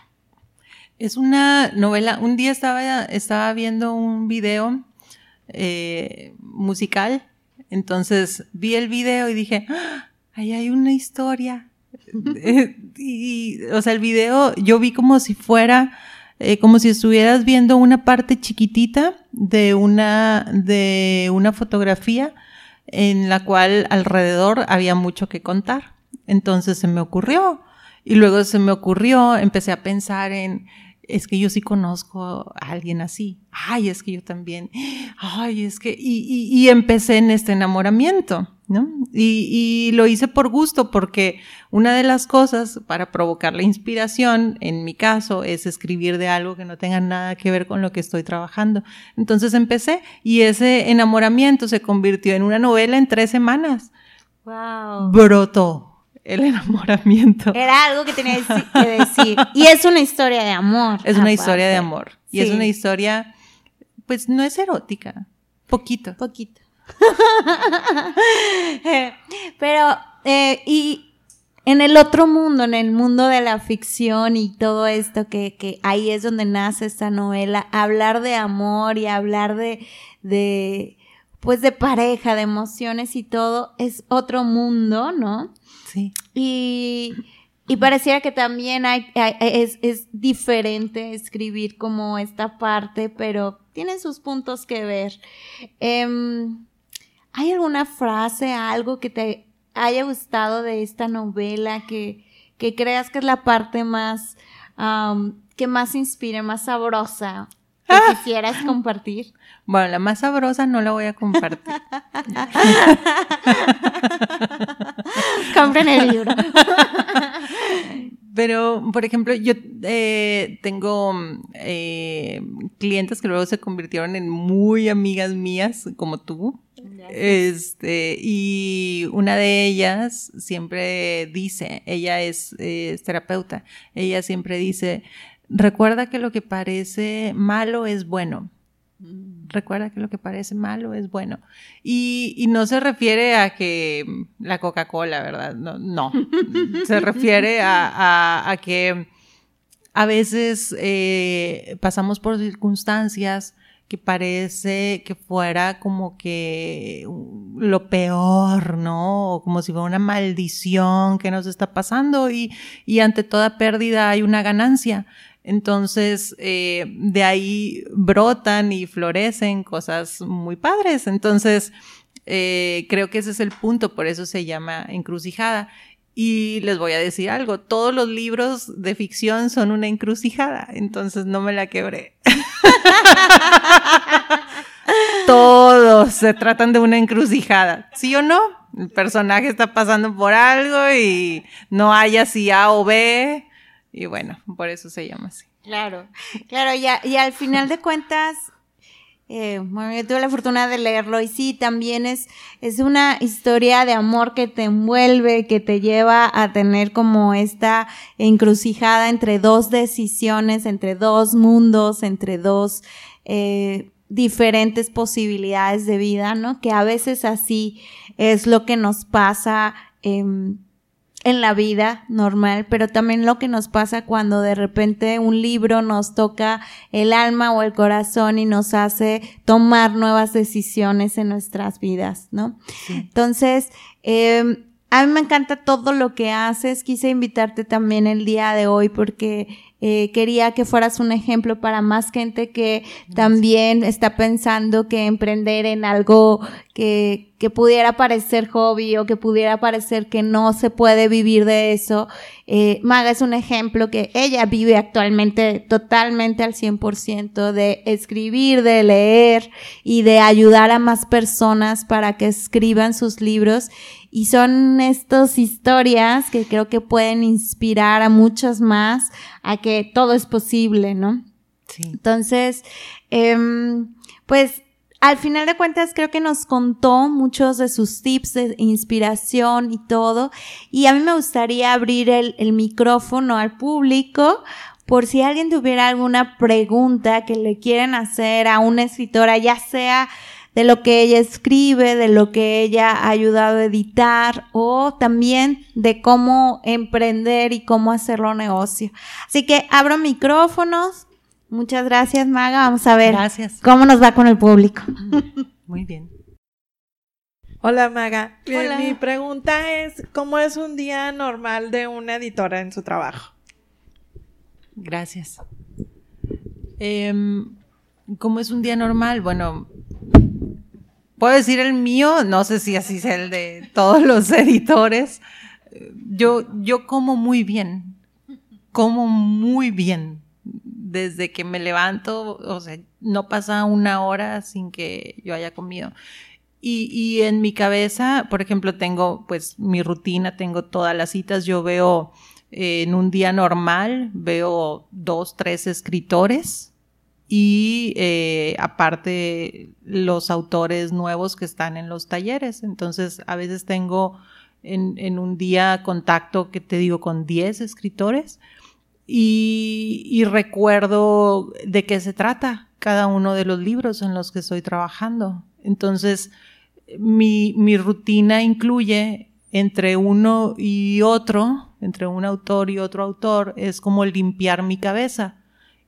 Es una novela, un día estaba, estaba viendo un video eh, musical, entonces vi el video y dije, ¡Ah! ahí hay una historia [LAUGHS] y, o sea, el video yo vi como si fuera, eh, como si estuvieras viendo una parte chiquitita de una, de una fotografía en la cual alrededor había mucho que contar. Entonces se me ocurrió. Y luego se me ocurrió, empecé a pensar en, es que yo sí conozco a alguien así. Ay, es que yo también. Ay, es que. Y, y, empecé en este enamoramiento, ¿no? Y, y, lo hice por gusto, porque una de las cosas para provocar la inspiración, en mi caso, es escribir de algo que no tenga nada que ver con lo que estoy trabajando. Entonces empecé y ese enamoramiento se convirtió en una novela en tres semanas. Wow. Brotó el enamoramiento. Era algo que tenía que decir. Y es una historia de amor. Es una historia de amor. Y es una historia, pues no es erótica. Poquito. Poquito. [LAUGHS] Pero, eh, y en el otro mundo, en el mundo de la ficción y todo esto, que, que ahí es donde nace esta novela, hablar de amor y hablar de, de, pues de pareja, de emociones y todo, es otro mundo, ¿no? Y, y pareciera que también hay, es, es, diferente escribir como esta parte, pero tiene sus puntos que ver. Em, ¿Hay alguna frase, algo que te haya gustado de esta novela que, que creas que es la parte más, que más inspire, más sabrosa que quisieras compartir? Bueno, la más sabrosa no la voy a compartir. [LAUGHS] Compren el libro. Pero, por ejemplo, yo eh, tengo eh, clientes que luego se convirtieron en muy amigas mías, como tú. Este, y una de ellas siempre dice, ella es, es terapeuta, ella siempre dice, recuerda que lo que parece malo es bueno. Mm. Recuerda que lo que parece malo es bueno. Y, no se refiere a que la Coca-Cola, ¿verdad? No, no. [LAUGHS] se refiere a, que a veces eh, pasamos por circunstancias que parece que fuera como que lo peor, ¿no? Como si fuera una maldición que nos está pasando y, y ante toda pérdida hay una ganancia. Entonces, eh, de ahí brotan y florecen cosas muy padres. Entonces, eh, creo que ese es el punto, por eso se llama encrucijada. Y les voy a decir algo, todos los libros de ficción son una encrucijada, entonces no me la quebré. [LAUGHS] todos se tratan de una encrucijada, ¿sí o no? El personaje está pasando por algo y no hay así A o B, y bueno, por eso se llama así. Claro, claro, y, al final de cuentas, eh, bueno, yo tuve la fortuna de leerlo y sí, también es, es una historia de amor que te envuelve, que te lleva a tener como esta encrucijada entre dos decisiones, entre dos mundos, entre dos eh, diferentes posibilidades de vida, ¿no? Que a veces así es lo que nos pasa. Eh, en la vida normal, pero también lo que nos pasa cuando de repente un libro nos toca el alma o el corazón y nos hace tomar nuevas decisiones en nuestras vidas, ¿no? Entonces, eh, a mí me encanta todo lo que haces. Quise invitarte también el día de hoy porque eh, quería que fueras un ejemplo para más gente que también está pensando que emprender en algo que, que pudiera parecer hobby o que pudiera parecer que no se puede vivir de eso. Eh, Maga es un ejemplo que ella vive actualmente totalmente al 100% de escribir, de leer y de ayudar a más personas para que escriban sus libros. Y son estas historias que creo que pueden inspirar a muchos más a que todo es posible, ¿no? Sí. Entonces, em, pues al final de cuentas creo que nos contó muchos de sus tips de inspiración y todo. Y a mí me gustaría abrir el, el micrófono al público por si alguien tuviera alguna pregunta que le quieren hacer a una escritora, ya sea de lo que ella escribe, de lo que ella ha ayudado a editar o también de cómo emprender y cómo hacerlo negocio. Así que abro micrófonos. Muchas gracias, Maga. Vamos a ver gracias. cómo nos va con el público. [LAUGHS] Muy bien. Hola Maga, mi pregunta es, ¿cómo es un día normal de una editora en su trabajo? Gracias. Em, ¿Cómo es un día normal? Bueno, puedo decir el mío, no sé si así es el de todos los [LAUGHS] editores. Yo, yo como muy bien, como muy bien. Desde que me levanto, o sea, no pasa una hora sin que yo haya comido. Y, y en mi cabeza, por ejemplo, tengo pues mi rutina, tengo todas las citas, yo veo eh, en un día normal, veo dos, tres escritores y eh, aparte los autores nuevos que están en los talleres. Entonces, a veces tengo en, un día contacto, que te digo, con 10 escritores y, y, recuerdo de qué se trata cada uno de los libros en los que estoy trabajando. Entonces, mi, mi rutina incluye entre uno y otro, entre un autor y otro autor, es como limpiar mi cabeza.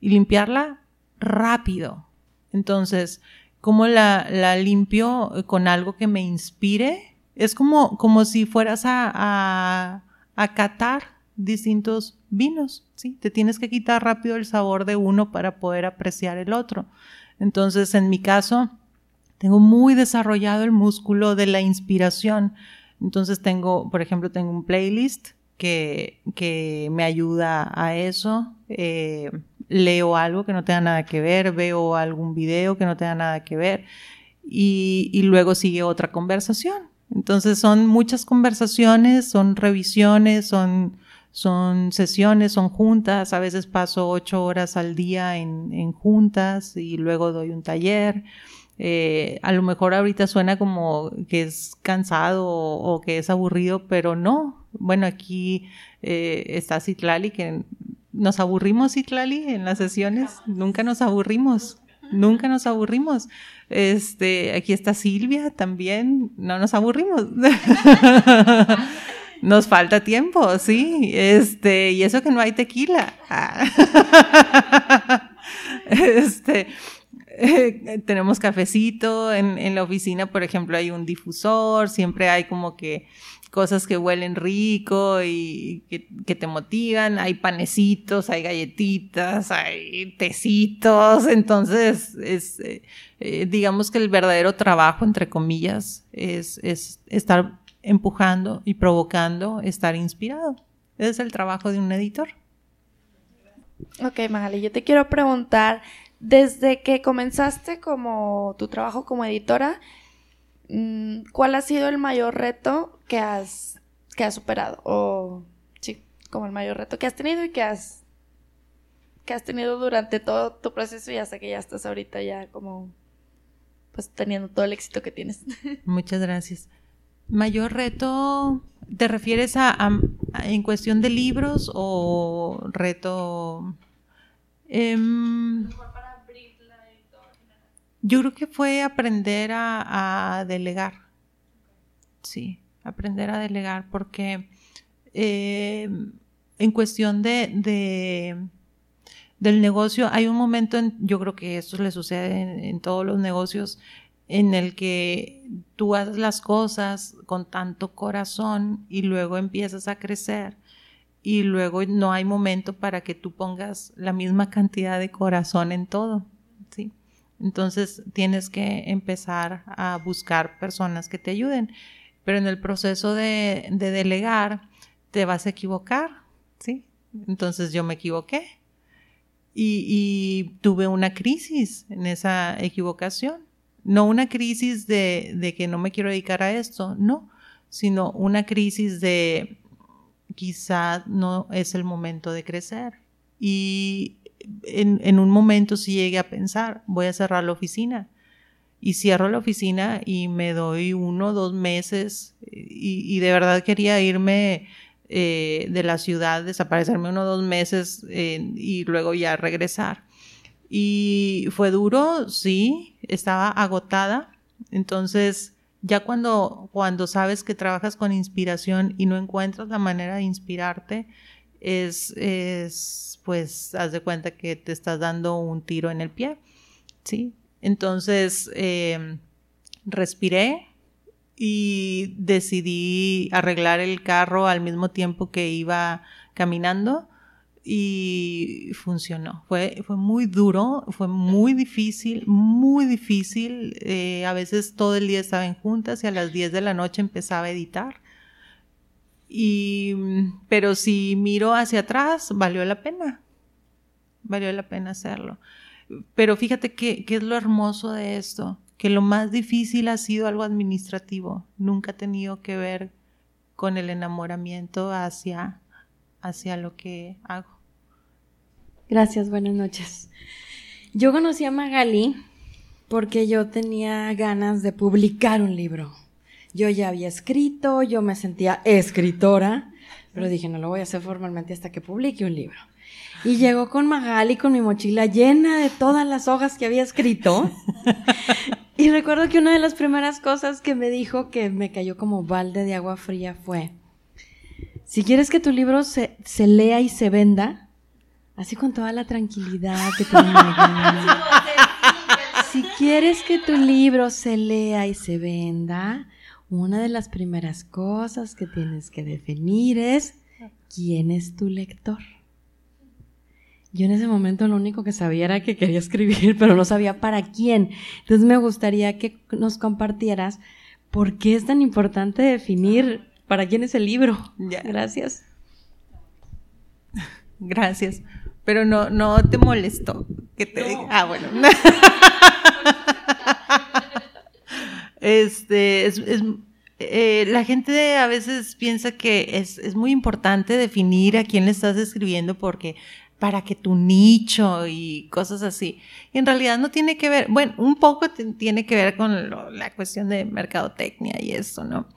Y limpiarla rápido. Entonces, ¿cómo la, la limpio con algo que me inspire? Es como, como si fueras a, a, catar distintos vinos, ¿sí? Te tienes que quitar rápido el sabor de uno para poder apreciar el otro. Entonces, en mi caso, tengo muy desarrollado el músculo de la inspiración. Entonces tengo, por ejemplo, tengo un playlist que, que me ayuda a eso. Eh, leo algo que no tenga nada que ver, veo algún video que no tenga nada que ver y, luego sigue otra conversación. Entonces son muchas conversaciones, son revisiones, son, sesiones, son juntas. A veces paso ocho horas al día en, juntas y luego doy un taller. Eh, a lo mejor ahorita suena como que es cansado o, o que es aburrido, pero no. Bueno, aquí eh, está Citlali que nos aburrimos, Itlali, en las sesiones. Nunca nos aburrimos. Nunca nos aburrimos. Este, aquí está Silvia también. No nos aburrimos. [LAUGHS] Nos falta tiempo, sí. Este, y eso que no hay tequila. Ah. [LAUGHS] Este, tenemos cafecito en, la oficina, por ejemplo, hay un difusor, siempre hay como que cosas que huelen rico y que, te motivan, hay panecitos, hay galletitas, hay tecitos, entonces es, eh, eh, digamos que el verdadero trabajo, entre comillas, es, es estar empujando y provocando estar inspirado. Ese es el trabajo de un editor. Ok, Magali, yo te quiero preguntar, desde que comenzaste como tu trabajo como editora, ¿cuál ha sido el mayor reto que has, que has superado? O sí, como el mayor reto que has tenido y que has, que has tenido durante todo tu proceso y hasta que ya estás ahorita ya como pues teniendo todo el éxito que tienes. [LAUGHS] Muchas gracias. Mayor reto, ¿te refieres a, en cuestión de libros o reto? Em, yo creo que fue aprender a, delegar. Sí, aprender a delegar porque eh, en cuestión de, del negocio hay un momento, en, yo creo que esto le sucede en, todos los negocios, en el que tú haces las cosas con tanto corazón y luego empiezas a crecer y luego no hay momento para que tú pongas la misma cantidad de corazón en todo. Entonces tienes que empezar a buscar personas que te ayuden. Pero en el proceso de, delegar te vas a equivocar, ¿sí? Entonces yo me equivoqué y, tuve una crisis en esa equivocación. No una crisis de, que no me quiero dedicar a esto, no, sino una crisis de quizá no es el momento de crecer. Y en, un momento si llegué a pensar, voy a cerrar la oficina. Y cierro la oficina y me doy uno, dos meses y, de verdad quería irme eh, de la ciudad, desaparecerme uno, dos meses eh, y luego ya regresar. Y fue duro, sí, estaba agotada. Entonces, ya cuando, cuando sabes que trabajas con inspiración y no encuentras la manera de inspirarte, es, es pues haz de cuenta que te estás dando un tiro en el pie, ¿sí? Entonces, em, respiré y decidí arreglar el carro al mismo tiempo que iba caminando y funcionó. Fue, fue muy duro, fue muy difícil, muy difícil. Eh, a veces todo el día estaba en juntas y a las 10 de la noche empezaba a editar. Y, pero si miro hacia atrás, valió la pena. Valió la pena hacerlo. Pero fíjate qué es lo hermoso de esto, que lo más difícil ha sido algo administrativo. Nunca ha tenido que ver con el enamoramiento hacia, hacia lo que hago. Gracias, buenas noches. Yo conocí a Magali porque yo tenía ganas de publicar un libro. Yo ya había escrito, yo me sentía escritora, pero dije, no lo voy a hacer formalmente hasta que publique un libro. Y llegó con Magali con mi mochila llena de todas las hojas que había escrito. y recuerdo que una de las primeras cosas que me dijo que me cayó como balde de agua fría fue, si quieres que tu libro se, se lea y se venda, así con toda la tranquilidad que te [LAUGHS] Si quieres que tu libro se lea y se venda, una de las primeras cosas que tienes que definir es quién es tu lector. Yo en ese momento lo único que sabía era que quería escribir, [LAUGHS] pero no sabía para quién. Entonces me gustaría que nos compartieras por qué es tan importante definir para quién es el libro. Gracias. Gracias. Pero no, no te molestó que te Ah, bueno. [LAUGHS] Este, es, eh, la gente a veces piensa que es, es, muy importante definir a quién le estás escribiendo porque para que tu nicho y cosas así. Y en realidad no tiene que ver, bueno, un poco tiene que ver con la cuestión de mercadotecnia y eso, ¿no?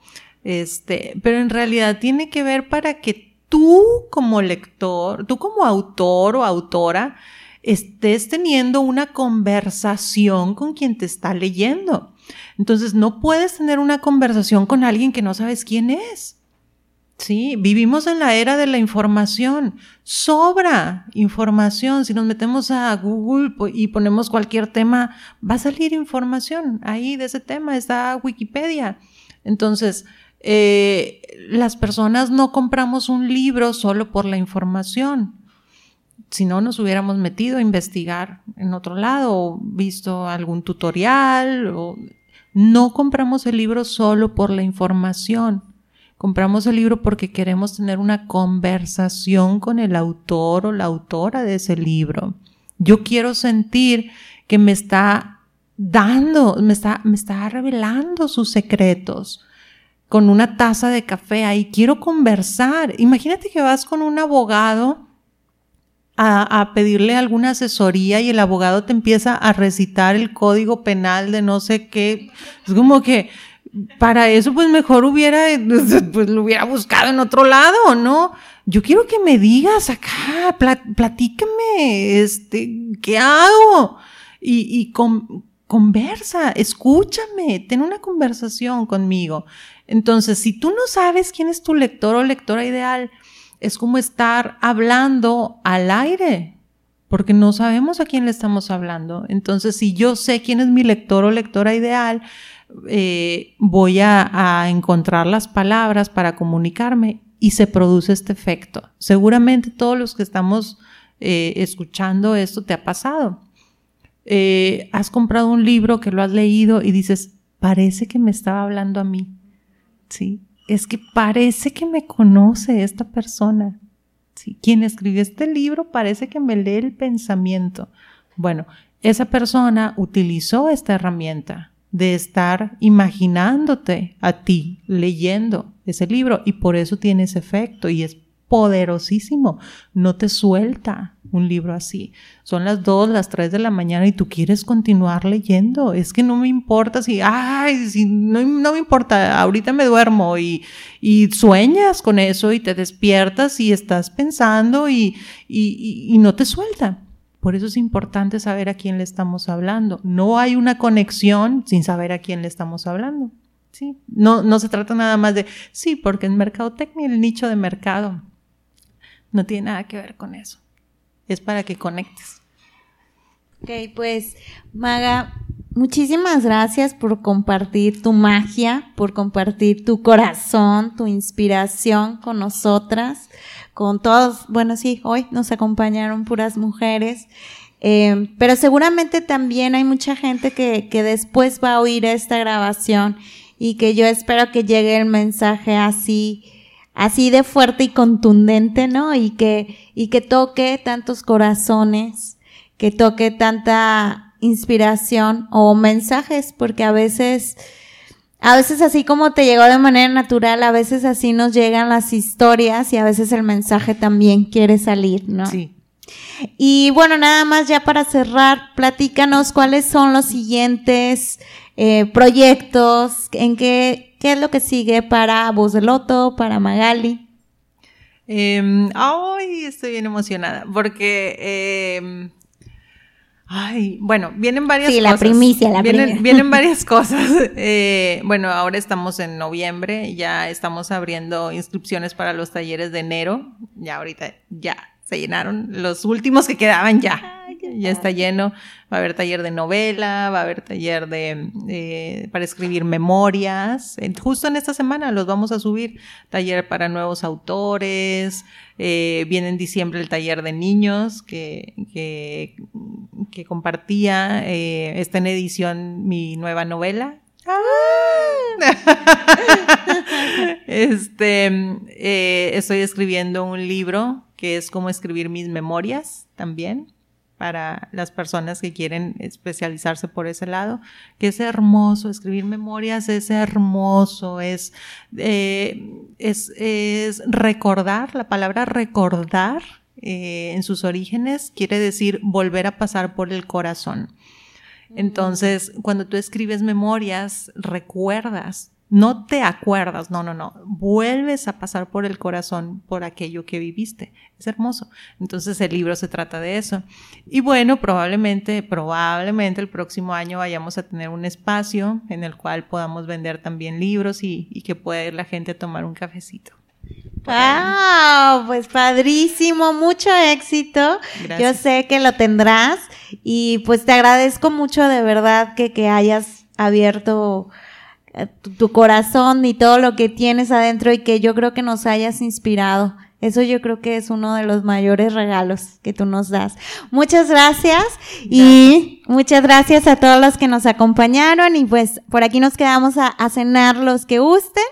Este, pero en realidad tiene que ver para que tú como lector, tú como autor o autora, estés teniendo una conversación con quien te está leyendo. Entonces no puedes tener una conversación con alguien que no sabes quién es. Sí, vivimos en la era de la información. Sobra información. Si nos metemos a Google y ponemos cualquier tema, va a salir información. Ahí de ese tema está Wikipedia. Entonces, eh, las personas no compramos un libro solo por la información. Si no, nos hubiéramos metido a investigar en otro lado o visto algún tutorial. O... No compramos el libro solo por la información Compramos el libro porque queremos tener una conversación con el autor o la autora de ese libro. Yo quiero sentir que me está dando, me está, me está revelando sus secretos con una taza de café ahí. Quiero conversar. Imagínate que vas con un abogado a, a, pedirle alguna asesoría y el abogado te empieza a recitar el código penal de no sé qué. Es como que para eso pues mejor hubiera, [LAUGHS] pues lo hubiera buscado en otro lado, ¿no? Yo quiero que me digas acá, platícame, este, ¿qué hago? Y, conversa, escúchame, ten una conversación conmigo. Entonces, si tú no sabes quién es tu lector o lectora ideal, es como estar hablando al aire, porque no sabemos a quién le estamos hablando. Entonces, si yo sé quién es mi lector o lectora ideal, eh, voy a, encontrar las palabras para comunicarme y se produce este efecto. Seguramente todos los que estamos eh, escuchando esto te ha pasado. Eh, has comprado un libro que lo has leído y dices, parece que me estaba hablando a mí. Sí, es que parece que me conoce esta persona. ¿sí? Quien escribió este libro parece que me lee el pensamiento. Bueno, esa persona utilizó esta herramienta de estar imaginándote a ti leyendo ese libro y por eso tiene ese efecto y es poderosísimo. No te suelta un libro así. Son las 2, las 3 de la mañana y tú quieres continuar leyendo. Es que no me importa si, ay, si no, no me importa, ahorita me duermo y, y, sueñas con eso y te despiertas y estás pensando y, y, no te suelta. Por eso es importante saber a quién le estamos hablando. No hay una conexión sin saber a quién le estamos hablando. ¿sí? No, no se trata nada más de, sí, porque en mercadotecnia el nicho de mercado no tiene nada que ver con eso. Es para que conectes. Ok, pues Maga, muchísimas gracias por compartir tu magia, por compartir tu corazón, tu inspiración con nosotras con todos, bueno, sí, hoy nos acompañaron puras mujeres, eh, pero seguramente también hay mucha gente que, que después va a oír esta grabación y que yo espero que llegue el mensaje así, así de fuerte y contundente, ¿no? Y que, y que toque tantos corazones, que toque tanta inspiración o mensajes, porque a veces, a veces así como te llegó de manera natural, a veces así nos llegan las historias y a veces el mensaje también quiere salir, ¿no? Sí. Y bueno, nada más ya para cerrar, platícanos cuáles son los siguientes eh, proyectos, en qué, qué es lo que sigue para Voz de Loto, para Magali. Eh, ay, estoy bien emocionada porque eh, Ay, bueno, vienen varias cosas. Sí, la primicia, la vienen, primicia. Vienen [LAUGHS] varias cosas. Eh, bueno, ahora estamos en noviembre, ya estamos abriendo inscripciones para los talleres de enero. Ya ahorita, ya se llenaron. Los últimos que quedaban ya. Ya está lleno. Va a haber taller de novela, va a haber taller de eh, para escribir memorias. Justo en esta semana los vamos a subir. Taller para nuevos autores. Eh, viene en diciembre el taller de niños que, que, que compartía. Eh, está en edición mi nueva novela. [LAUGHS] este, eh, estoy escribiendo un libro que es como escribir mis memorias también para las personas que quieren especializarse por ese lado, que es hermoso, escribir memorias es hermoso, es, eh, es, es, recordar, la palabra recordar eh, en sus orígenes quiere decir volver a pasar por el corazón. Entonces, cuando tú escribes memorias, recuerdas no te acuerdas, no, no, no. Vuelves a pasar por el corazón por aquello que viviste. Es hermoso. Entonces el libro se trata de eso. Y bueno, probablemente, probablemente el próximo año vayamos a tener un espacio en el cual podamos vender también libros y, y que pueda ir la gente a tomar un cafecito. Ah, pues padrísimo, mucho éxito. Yo sé que lo tendrás y pues te agradezco mucho de verdad que, que hayas abierto eh, tu, corazón y todo lo que tienes adentro y que yo creo que nos hayas inspirado. Eso yo creo que es uno de los mayores regalos que tú nos das. Muchas gracias y muchas gracias a todos los que nos acompañaron y pues por aquí nos quedamos a, a cenar los que gusten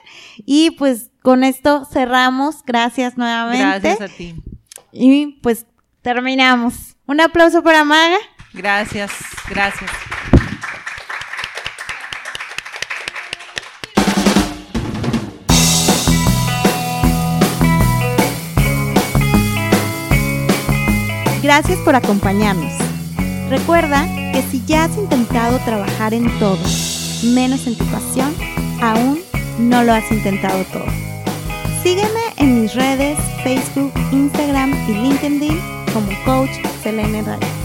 y pues con esto cerramos. Gracias nuevamente. Gracias a ti. Y pues terminamos. Un aplauso para Maga. Gracias, gracias. Gracias por acompañarnos. Recuerda que si ya has intentado trabajar en todo, menos en tu pasión, aún no lo has intentado todo. Sígueme en mis redes Facebook, Instagram y LinkedIn como Coach Selene Reyes.